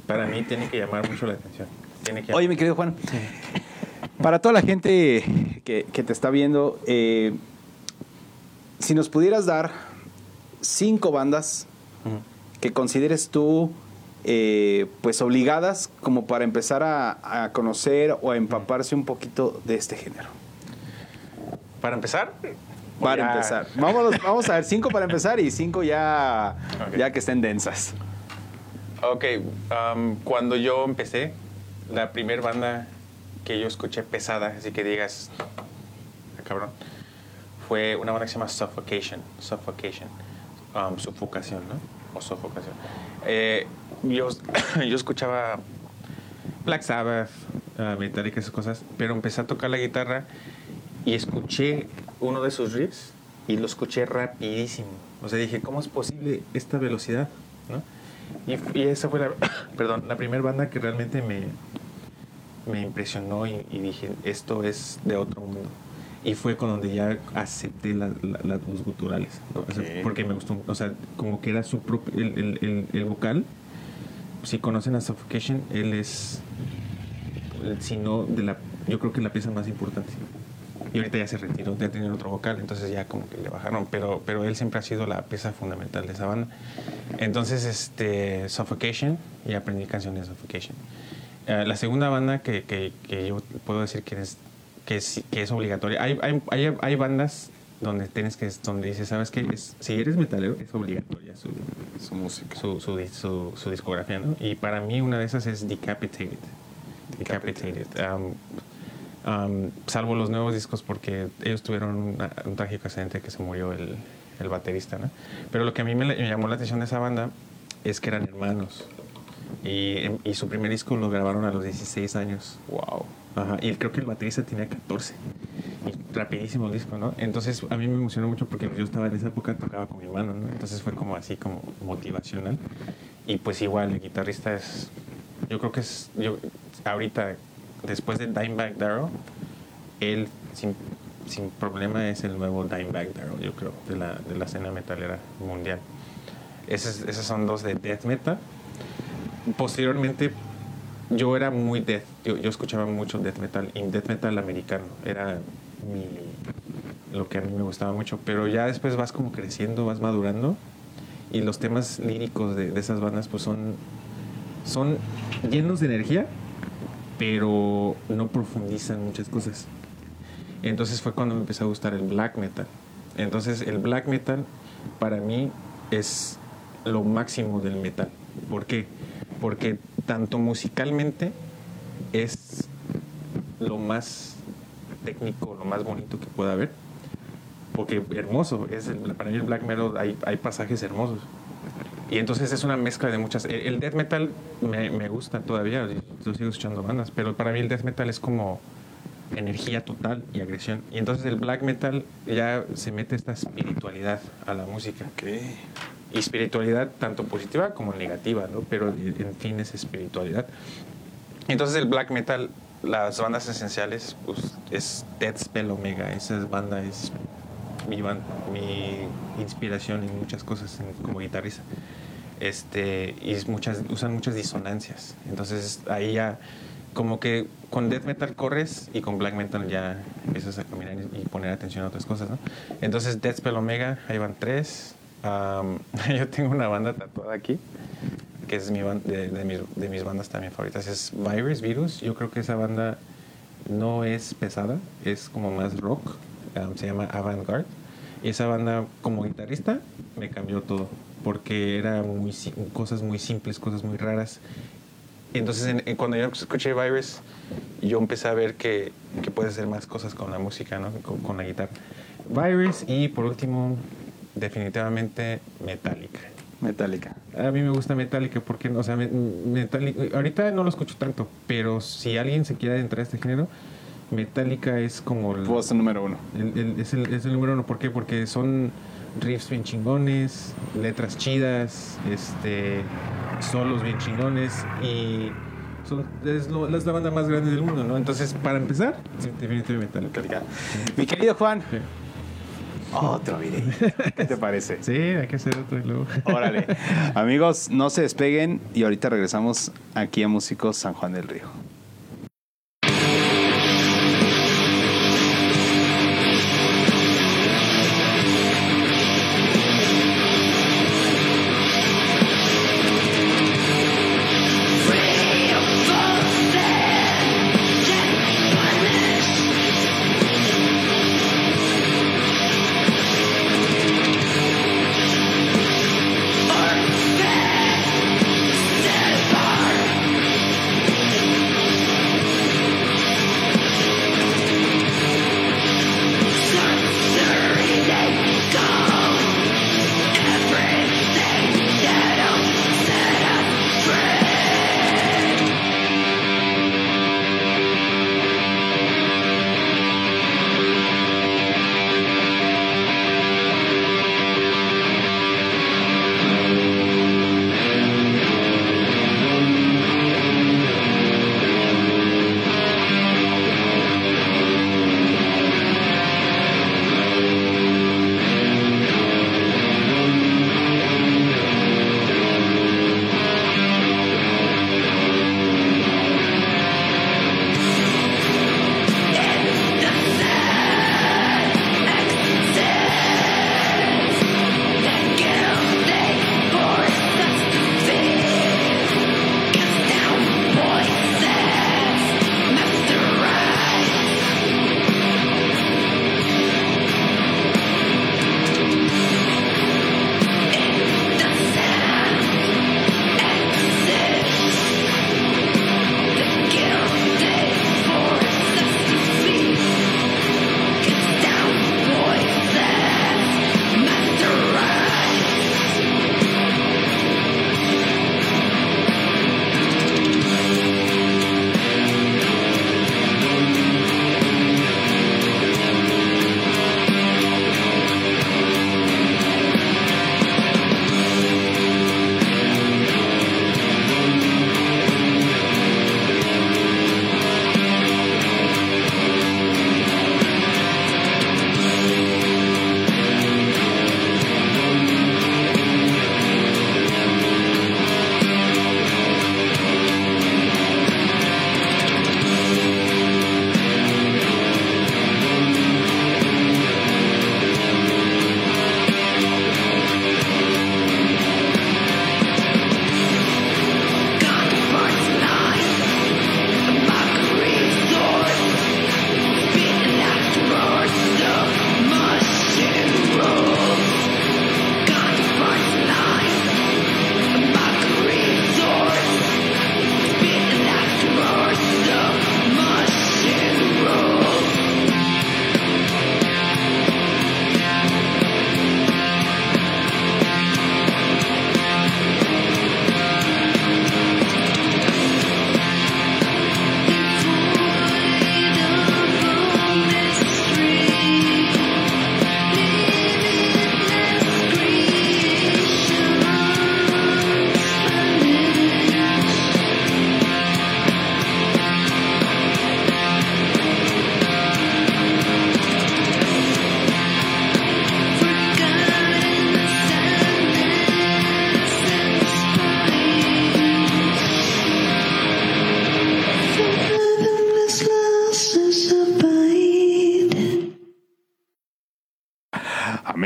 Para mí tiene que llamar mucho la atención. Tiene que Oye, mi querido Juan, Para toda la gente que, que te está viendo, eh, si nos pudieras dar cinco bandas que consideres tú eh, pues obligadas como para empezar a, a conocer o a empaparse un poquito de este género. Para empezar, Para ya- empezar. Vámonos, vamos a ver, cinco para empezar y cinco ya, Ok. ya que estén densas. Ok, um, cuando yo empecé, la primera banda que yo escuché pesada, así que digas, ah, cabrón, fue una banda que se llama Suffocation, Suffocation, um, sufocación, ¿no? O sofocación. Eh, yo, (coughs) yo escuchaba Black Sabbath, uh, Metallica, esas cosas, pero empecé a tocar la guitarra y escuché uno de sus riffs y lo escuché rapidísimo. O sea, dije, ¿cómo es posible esta velocidad? ¿no? Y, y esa fue la, (coughs) perdón, la primera banda que realmente me, me impresionó y, y dije, esto es de otro mundo. Y fue con donde ya acepté la- la- las voz guturales. ¿no? O sea, porque me gustó, o sea, como que era su propio, el, el, el, el vocal. Si conocen a Suffocation, él es, si no, de la, yo creo que la pieza más importante. Y ahorita ya se retiró, ya tiene otro vocal, entonces ya como que le bajaron, pero, pero él siempre ha sido la pieza fundamental de esa banda. Entonces, este, Suffocation, y aprendí canciones de Suffocation. Eh, la segunda banda que, que, que yo puedo decir que es, que es, que es obligatoria, hay, hay, hay, bandas donde tienes que, donde dices, ¿sabes qué? Es, si eres metalero, es obligatoria su, Su música. su, su, su, discografía, ¿no? Y para mí una de esas es Decapitated. Decapitated. Um, um, salvo los nuevos discos porque ellos tuvieron una- un trágico accidente que se murió el, el baterista, ¿no? Pero lo que a mí me, me llamó la atención de esa banda es que eran hermanos. Y, em, y su primer disco lo grabaron a los 16 años. Wow. Ajá, y creo que el baterista tenía 14. Y rapidísimo el disco, ¿no? Entonces a mí me emocionó mucho porque yo estaba en esa época, tocaba con mi hermano, ¿no? Entonces fue como así, como motivacional. Y pues igual, el guitarrista es, yo creo que es, yo ahorita, después de Dimebag Darrell, él sin, sin problema es el nuevo Dimebag Darrell, yo creo, de la, de la escena metalera mundial. Esas, esas son dos de death metal. Posteriormente yo era muy death, yo, yo escuchaba mucho death metal, y death metal americano, era mi, lo que a mí me gustaba mucho, pero ya después vas como creciendo, vas madurando, y los temas líricos de, de esas bandas pues son, son llenos de energía, pero no profundizan muchas cosas. Entonces fue cuando me empezó a gustar el black metal. Entonces el black metal para mí es lo máximo del metal. ¿Por qué? Porque tanto musicalmente es lo más técnico, lo más bonito que pueda haber. Porque hermoso, es el- para mí el black metal hay, hay pasajes hermosos. Y entonces es una mezcla de muchas. El, el death metal me, me gusta todavía, yo sigo escuchando bandas, pero para mí el death metal es como energía total y agresión. Y entonces el black metal ya se mete esta espiritualidad a la música. Y espiritualidad tanto positiva como negativa, ¿no? Pero en fin es espiritualidad. Entonces el black metal, las bandas esenciales, pues es Death Spell Omega. Esa banda es mi, ban- mi inspiración en muchas cosas en- como guitarrista. Este, y usan muchas disonancias. Entonces ahí ya, como que con death metal corres y con black metal ya empiezas a caminar y poner atención a otras cosas. Entonces Death Spell Omega, ahí van tres. (laughs) Yo tengo una banda tatuada aquí, que es mi de, de mis, de mis bandas también favoritas. Es Virus, Virus. Yo creo que esa banda no es pesada, es como más rock. se llama Avantgarde. Y esa banda, como guitarrista, me cambió todo. Porque era muy, cosas muy simples, cosas muy raras. Entonces, en- en- cuando yo escuché Virus, yo empecé a ver que, que puedes hacer más cosas con la música, ¿no? con, con la guitarra. Virus y por último, definitivamente Metallica. Metallica. A mí me gusta Metallica porque, o sea, me- Metallica, ahorita no lo escucho tanto, pero si alguien se quiere adentrar a este género, Metallica es como el, Voz número uno. el- el- es, el, es el número uno. ¿Por qué? Porque son riffs bien chingones, letras chidas, este, solos bien chingones y son, es, lo- es la banda más grande del mundo, ¿no? Entonces, para empezar, definitivamente. Mi querido Juan, Sí. otro video. ¿Qué te parece? Sí, hay que hacer otro y luego. Órale. Amigos, no se despeguen y ahorita regresamos aquí a Músicos San Juan del Río.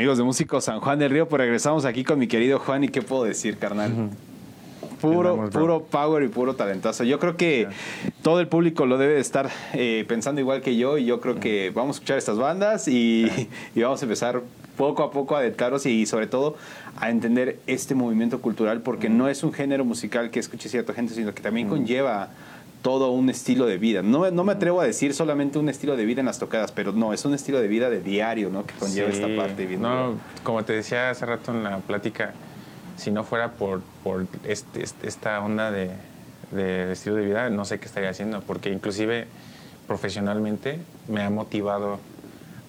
Amigos de Músicos San Juan del Río, pues regresamos aquí con mi querido Juan y qué puedo decir, carnal. Puro, puro power y puro talentazo. Yo creo que todo el público lo debe de estar eh, pensando igual que yo y yo creo que vamos a escuchar estas bandas y, y vamos a empezar poco a poco a adentrarnos y sobre todo a entender este movimiento cultural porque no es un género musical que escuche cierta gente, sino que también conlleva todo un estilo de vida. No, no me atrevo a decir solamente un estilo de vida en las tocadas, pero no, es un estilo de vida de diario, ¿no? Que conlleva Sí. esta parte. bien No, como te decía hace rato en la plática, si no fuera por, por este, este- esta onda de, de estilo de vida, no sé qué estaría haciendo, porque inclusive profesionalmente me ha motivado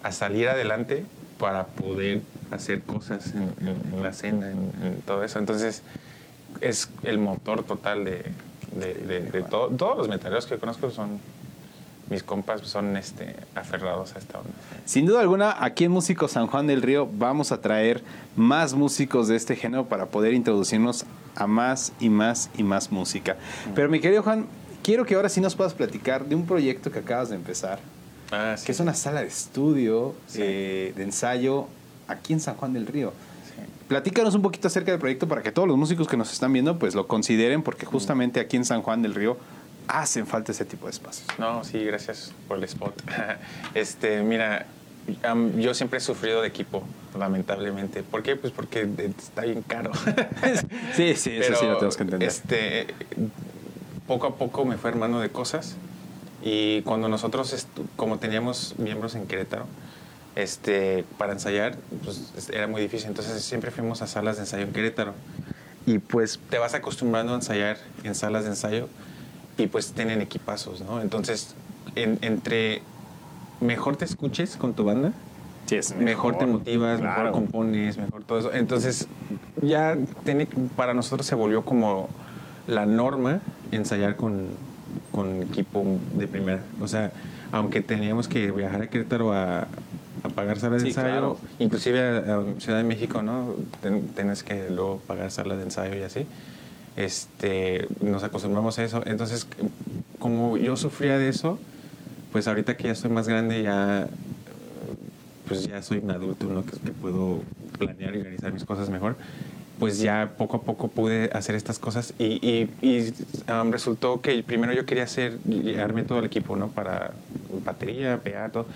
a salir adelante para poder hacer cosas en, en- en la escena, en, en todo eso. Entonces, es el motor total de, de, de- de todo. Todos los metaleros que conozco son, mis compas son este, aferrados a esta onda. Sin duda alguna, aquí en Músicos San Juan del Río vamos a traer más músicos de este género para poder introducirnos a más y más y más música. Pero mi querido Juan, quiero que ahora sí nos puedas platicar de un proyecto que acabas de empezar, Ah, sí. que es una sala de estudio, Sí. eh, de ensayo, aquí en San Juan del Río. Platícanos un poquito acerca del proyecto para que todos los músicos que nos están viendo pues lo consideren porque justamente aquí en San Juan del Río hacen falta ese tipo de espacios. No, sí, gracias por el spot. (laughs) Este, mira, yo siempre he sufrido de equipo, lamentablemente. ¿Por qué? Pues porque está bien caro. (laughs) Sí, sí, eso sí lo tenemos que entender. Este, poco a poco me fue armando de cosas y cuando nosotros, como teníamos miembros en Querétaro, este, para ensayar, pues es- era muy difícil. Entonces siempre fuimos a salas de ensayo en Querétaro. Y pues te vas acostumbrando a ensayar en salas de ensayo y pues tienen equipazos, ¿no? Entonces, en- entre mejor te escuches con tu banda, Sí, es mejor, te motivas, claro. mejor compones, mejor todo eso. Entonces, ya tiene, para nosotros se volvió como la norma ensayar con, con equipo de primera. O sea, aunque teníamos que viajar a Querétaro a pagar salas de Sí, ensayo, claro. inclusive a, a Ciudad de México, ¿no? Ten- tienes que luego pagar salas de ensayo y así. Este, nos acostumbramos a eso. Entonces, como yo sufría de eso, pues ahorita que ya estoy más grande, ya pues ya soy un adulto, ¿no? Que, que puedo planear y organizar mis cosas mejor. Pues ya poco a poco pude hacer estas cosas y, y- y, um, resultó que primero yo quería hacer, armé todo el equipo, ¿no? Para batería, PA, todo.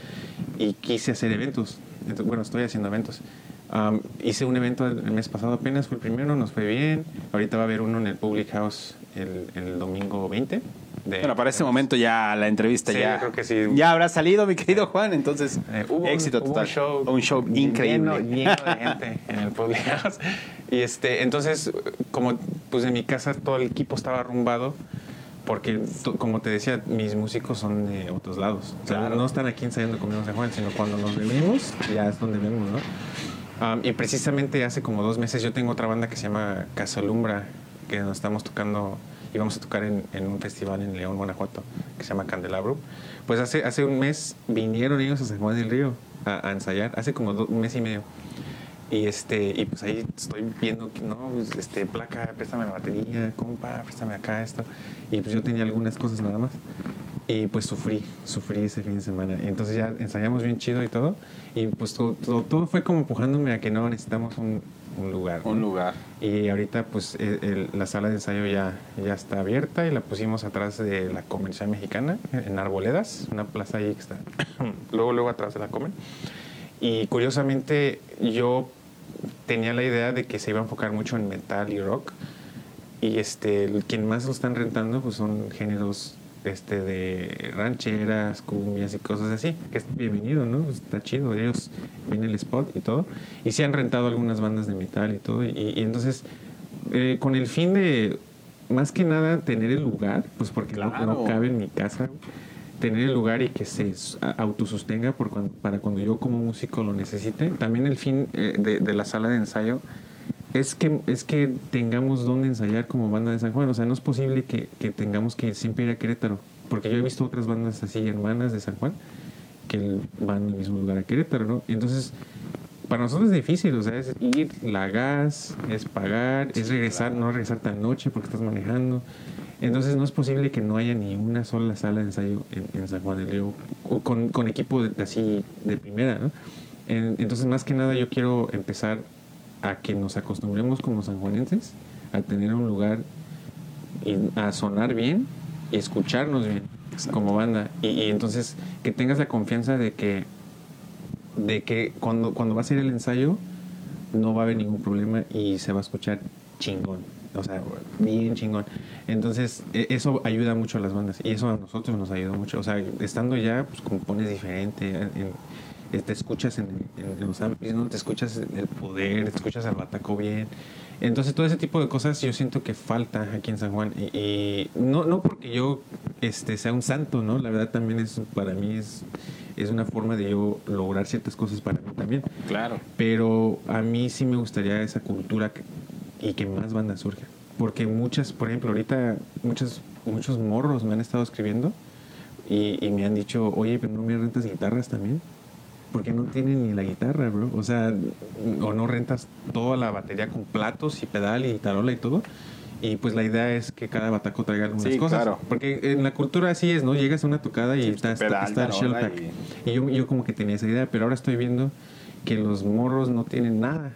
Y quise hacer eventos. Entonces, bueno, estoy haciendo eventos. Um, hice un evento el el mes pasado apenas, fue el primero, nos fue bien. Ahorita va a haber uno en el Public House el, el domingo 20. De, Bueno, para este momento ya la entrevista Sí, ya, creo que sí. ya habrá salido, mi querido Juan. Entonces, Eh, hubo un- éxito hubo total. Un show, Un show lleno- increíble. Lleno, de gente en el Public House. Y este, entonces, como pues en mi casa todo el equipo estaba arrumbado, porque como te decía, mis músicos son de otros lados. O sea, Claro. no están aquí ensayando conmigo en San Juan, sino cuando nos reunimos, ya es donde vemos, ¿no? Um, y precisamente hace como dos meses yo tengo otra banda que se llama Casalumbra, que nos estamos tocando, íbamos a tocar en, en un festival en León, Guanajuato, que se llama Candelabro. Pues hace, hace un mes vinieron ellos a San Juan del Río a, a ensayar, hace como do- un mes y medio. Y este, y pues ahí estoy viendo que no, pues, este, placa, préstame la batería, compa, préstame acá esto. Y pues yo tenía algunas cosas nada más. Y pues sufrí, sufrí ese fin de semana. Y entonces ya ensayamos bien chido y todo. Y pues todo, todo, todo fue como empujándome a que no necesitamos un, un lugar. Un ¿no? lugar. Y ahorita pues el- el- la sala de ensayo ya, ya está abierta y la pusimos atrás de la comercial mexicana, en Arboledas, una plaza ahí que está (clears throat) luego, luego atrás de la comer. Y curiosamente yo tenía la idea de que se iba a enfocar mucho en metal y rock. Y este, quien más lo están rentando pues son géneros este, de rancheras, cumbias y cosas así, que es bienvenido, ¿no? Pues, Está chido, ellos ven el spot y todo. Y se han rentado algunas bandas de metal y todo. Y, y entonces, eh, con el fin de, más que nada, tener el lugar, pues porque no- Claro. no, cabe en mi casa, tener el lugar y que se autosostenga por cuando- para cuando yo como músico lo necesite. También el fin eh, de, de la sala de ensayo es que, es que tengamos donde ensayar como banda de San Juan. O sea, no es posible que, que tengamos que siempre ir a Querétaro. Porque yo he visto otras bandas así hermanas de San Juan que van al mismo lugar a Querétaro, ¿no? Entonces, para nosotros es difícil, o sea, es ir, la gas, es pagar, es regresar, no regresar tan noche porque estás manejando. Entonces no es posible que no haya ni una sola sala de ensayo en, San Juan del Río con, equipo de- así de primera, ¿no? En- entonces, más que nada, yo quiero empezar a que nos acostumbremos como sanjuanenses a tener un lugar y a sonar bien y escucharnos bien como banda. Y, y entonces que tengas la confianza de que, de que cuando, cuando va a ser el ensayo no va a haber ningún problema y se va a escuchar chingón. O sea, bien chingón. Entonces, e- eso ayuda mucho a las bandas. Y eso a nosotros nos ayudó mucho. O sea, estando ya, pues compones diferente. en- en- te escuchas en, en los amplis, ¿no? Te escuchas el poder, te escuchas al bataco bien. Entonces, todo ese tipo de cosas yo siento que falta aquí en San Juan. Y, y no, no porque yo este, sea un santo, ¿no? La verdad también es, para mí es, es una forma de yo lograr ciertas cosas para mí también. Claro. Pero a mí sí me gustaría esa cultura que- y que más bandas surjan. Porque muchas, por ejemplo, ahorita muchos, muchos morros me han estado escribiendo y, y me han dicho, oye, pero no me rentas guitarras también. Porque no tienen ni la guitarra, bro. O sea, o no rentas toda la batería con platos y pedal y tarola y todo. Y pues la idea es que cada bataco traiga algunas Sí, cosas. claro. Porque en la cultura así es, ¿no? Llegas a una tocada y Sí, está, está, pedal, está el shell pack. Y yo, yo como que tenía esa idea, pero ahora estoy viendo que los morros no tienen nada.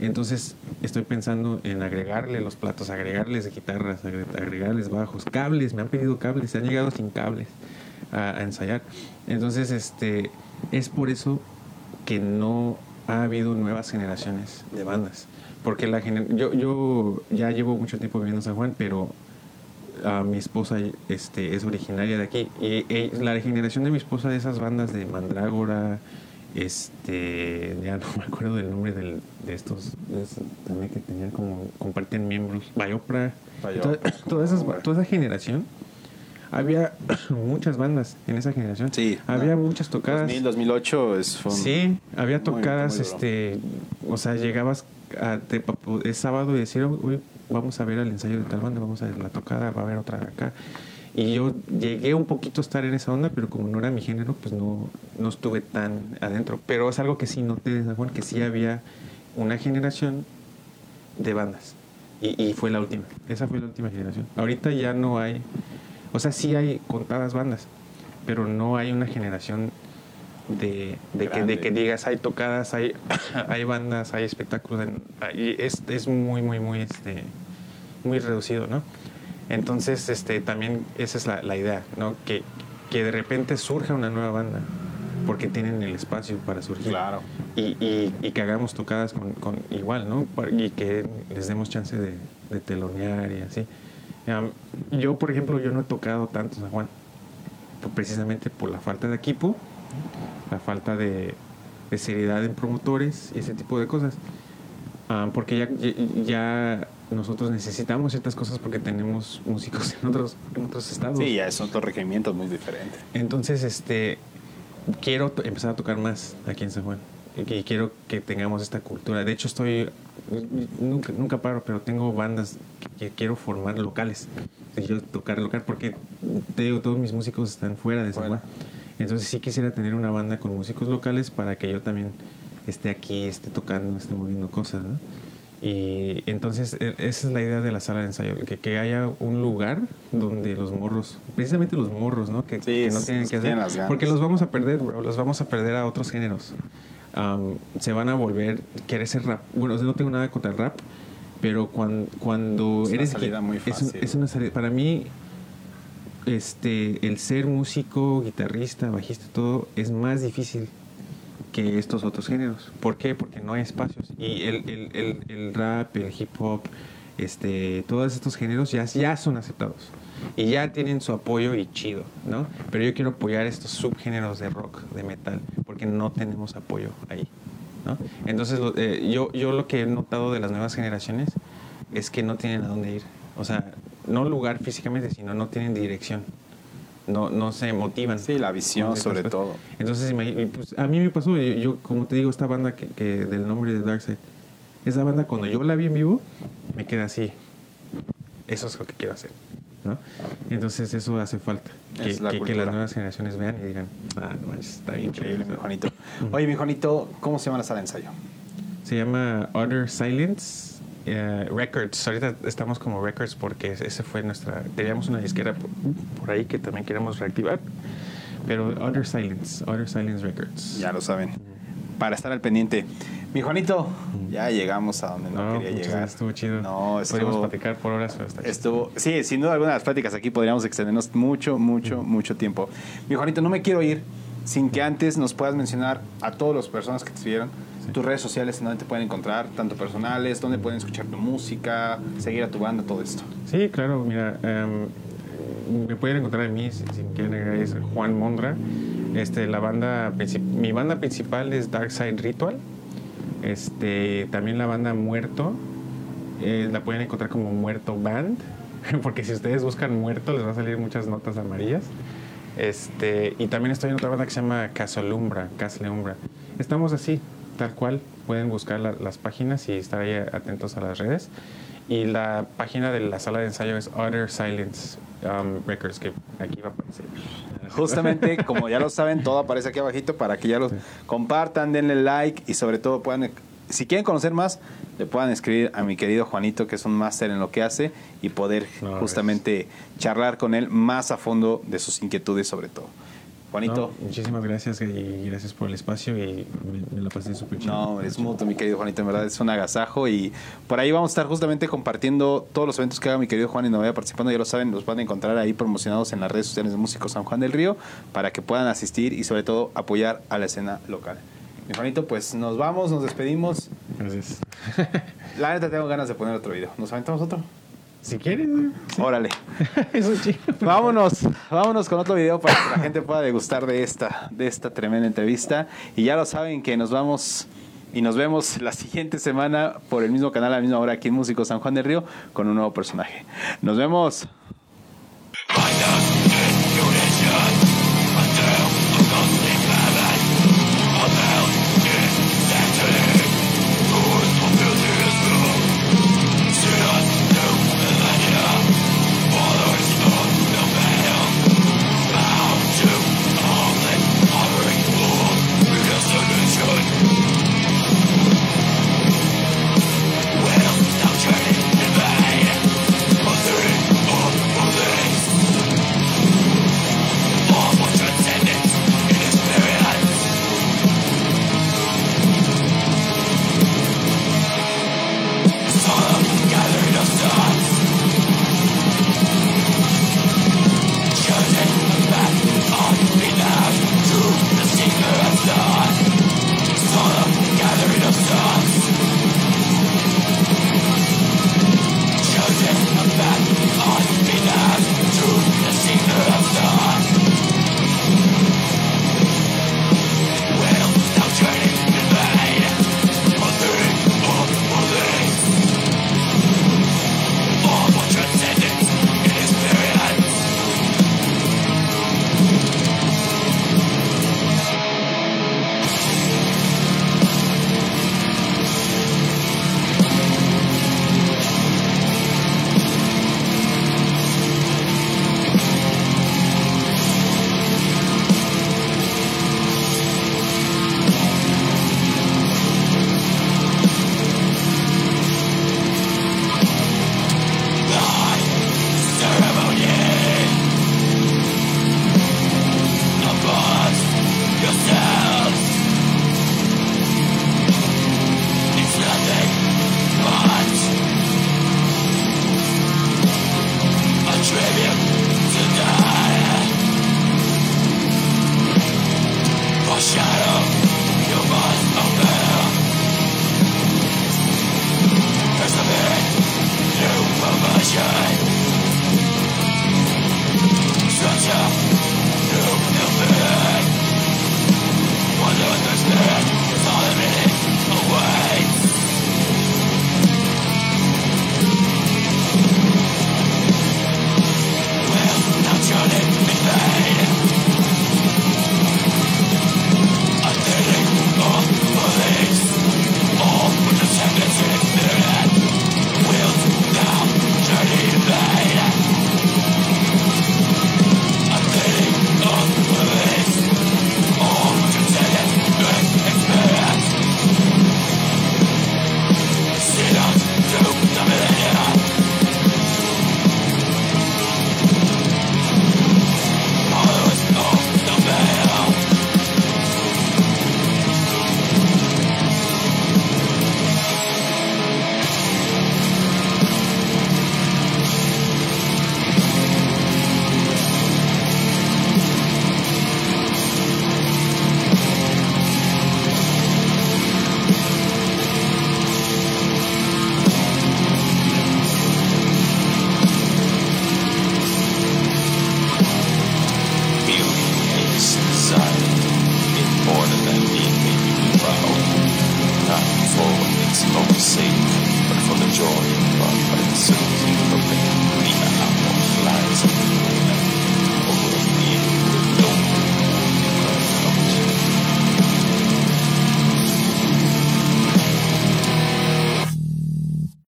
Entonces estoy pensando en agregarle los platos, agregarles guitarras, agre- agregarles bajos, cables, me han pedido cables, se han llegado sin cables a, a ensayar. Entonces, este, es por eso que no ha habido nuevas generaciones de bandas. Porque la yo, yo ya llevo mucho tiempo viviendo en San Juan, pero a mi esposa este, es originaria de aquí. Y, eh, la generación de mi esposa de esas bandas de Mandrágora, este, ya no me acuerdo del nombre del- de estos, de también que tenían como, comparten miembros, Bayopra, Bayopra. toda, toda esas- toda esa generación. Había (coughs) muchas bandas en esa generación. Sí. Había muchas tocadas. 2000, 2008 es, Sí, había tocadas, muy este, o sea, llegabas a, te- es sábado y decir, "Uy, vamos a ver el ensayo de tal banda, vamos a ver la tocada, va a haber otra acá. Y yo llegué un poquito a estar en esa onda, pero como no era mi género, pues no, no estuve tan adentro. Pero es algo que sí noté de San Juan, que sí había una generación de bandas. Y, y fue la última. Esa fue la última generación. Ahorita ya no hay, o sea, sí hay contadas bandas, pero no hay una generación de, de, que, de que digas, hay tocadas, hay, (coughs) hay bandas, hay espectáculos. en- y es, es muy, muy, muy, este, muy reducido, ¿no? Entonces, este, también esa es la, la idea, ¿no? Que, que de repente surja una nueva banda, porque tienen el espacio para surgir. Claro. Y, y, y que hagamos tocadas con, con igual, ¿no? Y que les demos chance de, de telonear y así. Am, yo, por ejemplo, yo no he tocado tanto San Juan, precisamente por la falta de equipo, la falta de, de seriedad en promotores y ese tipo de cosas. Ah, porque ya- ya nosotros necesitamos ciertas cosas porque tenemos músicos en otros, en otros estados. Sí, ya es otro requerimiento muy diferente. Entonces, este, quiero empezar a tocar más aquí en San Juan. Y, quiero que tengamos esta cultura. De hecho, estoy, nunca, nunca paro, pero tengo bandas que, quiero formar locales. Y yo tocar local porque, te digo, todos mis músicos están fuera de San. Juan. Entonces sí quisiera tener una banda con músicos locales para que yo también esté aquí, esté tocando, esté moviendo cosas, ¿no? Y entonces e- esa es la idea de la sala de ensayo, que, que haya un lugar donde los morros, precisamente los morros, ¿no? Que, Sí, que no es- tienen que hacer. las. Porque los vamos a perder, bro, los vamos a perder a otros géneros. Am, se van a volver, querer ser rap. Bueno, no tengo nada contra el rap, pero cuan- cuando Es una eres... salida muy es fácil. es una salida, para mí, este, el ser músico, guitarrista, bajista, todo, es más difícil que estos otros géneros. ¿Por qué? Porque no hay espacios. Y el, el, el, el rap, el hip hop, este, todos estos géneros ya, ya son aceptados. Y ya tienen su apoyo y chido, ¿no? Pero yo quiero apoyar estos subgéneros de rock, de metal, porque no tenemos apoyo ahí, ¿no? Entonces, lo- eh, yo, yo lo que he notado de las nuevas generaciones es que no tienen a dónde ir. O sea, no lugar físicamente, sino no tienen dirección. No, no se motivan. Sí, la visión sobre todo. Entonces, pues, a mí me pasó, yo, yo, como te digo, esta banda que, que del nombre de Darkseid, esa banda cuando yo la vi en vivo, me queda así. Eso es lo que quiero hacer. ¿no? Entonces eso hace falta. Que, Es la que- las nuevas generaciones vean y digan, ah, no, está bien Increíble, mi chido". Juanito. Oye, mi Juanito, ¿cómo se llama la sala de ensayo? Se llama Utter Silence eh, Records. Ahorita estamos como Records porque ese fue nuestra... Teníamos una disquera por, por ahí que también queremos reactivar. Pero Utter Silence, Utter Silence Records. Ya lo saben. para estar al pendiente. Mi Juanito, ya llegamos a donde no, No, quería llegar. gracias, estuvo chido. No, Podríamos estuvo, platicar por horas, pero está estuvo, sí, sin duda alguna las pláticas aquí podríamos extendernos mucho, mucho, mucho tiempo. Mi Juanito, no me quiero ir sin que antes nos puedas mencionar a todas las personas que te siguieron tus redes sociales, en donde te pueden encontrar, tanto personales, donde pueden escuchar tu música, seguir a tu banda, todo esto. Sí, claro, mira, em, me pueden encontrar en mí, si, si quieren es Juan Mondra. Este, la banda, mi banda principal es Dark Side Ritual. Este, también la banda Muerto, eh, la pueden encontrar como Muerto Band, (laughs) porque si ustedes buscan Muerto les va a salir muchas notas amarillas. Este, y también estoy en otra banda que se llama Casolumbra, Casleumbra. Estamos así, tal cual. Pueden buscar la- las páginas y estar ahí atentos a las redes. Y la página de la sala de ensayo es Utter Silence um, Records, que aquí va a aparecer. Justamente, como ya lo saben, todo aparece aquí abajito para que ya los compartan, denle like y sobre todo puedan, si quieren conocer más, le puedan escribir a mi querido Juanito, que es un máster en lo que hace, y poder No, justamente charlar con él más a fondo de sus inquietudes sobre todo. Juanito. No, muchísimas gracias y gracias por el espacio y me, me la pasé súper chido. No, es mutuo, mi querido Juanito, en verdad es un agasajo y por ahí vamos a estar justamente compartiendo todos los eventos que haga mi querido Juan y no vaya participando, ya lo saben, los van a encontrar ahí promocionados en las redes sociales de Músicos San Juan del Río para que puedan asistir y sobre todo apoyar a la escena local. Mi Juanito, pues nos vamos, nos despedimos. Gracias. La neta tengo ganas de poner otro video. ¿Nos aventamos otro? Si quieres, Órale. (laughs) eso es chido. Vámonos, vámonos con otro video para que la gente pueda degustar de esta, de esta tremenda entrevista. Y ya lo saben que nos vamos y nos vemos la siguiente semana por el mismo canal a la misma hora aquí en Músico San Juan del Río con un nuevo personaje. Nos vemos.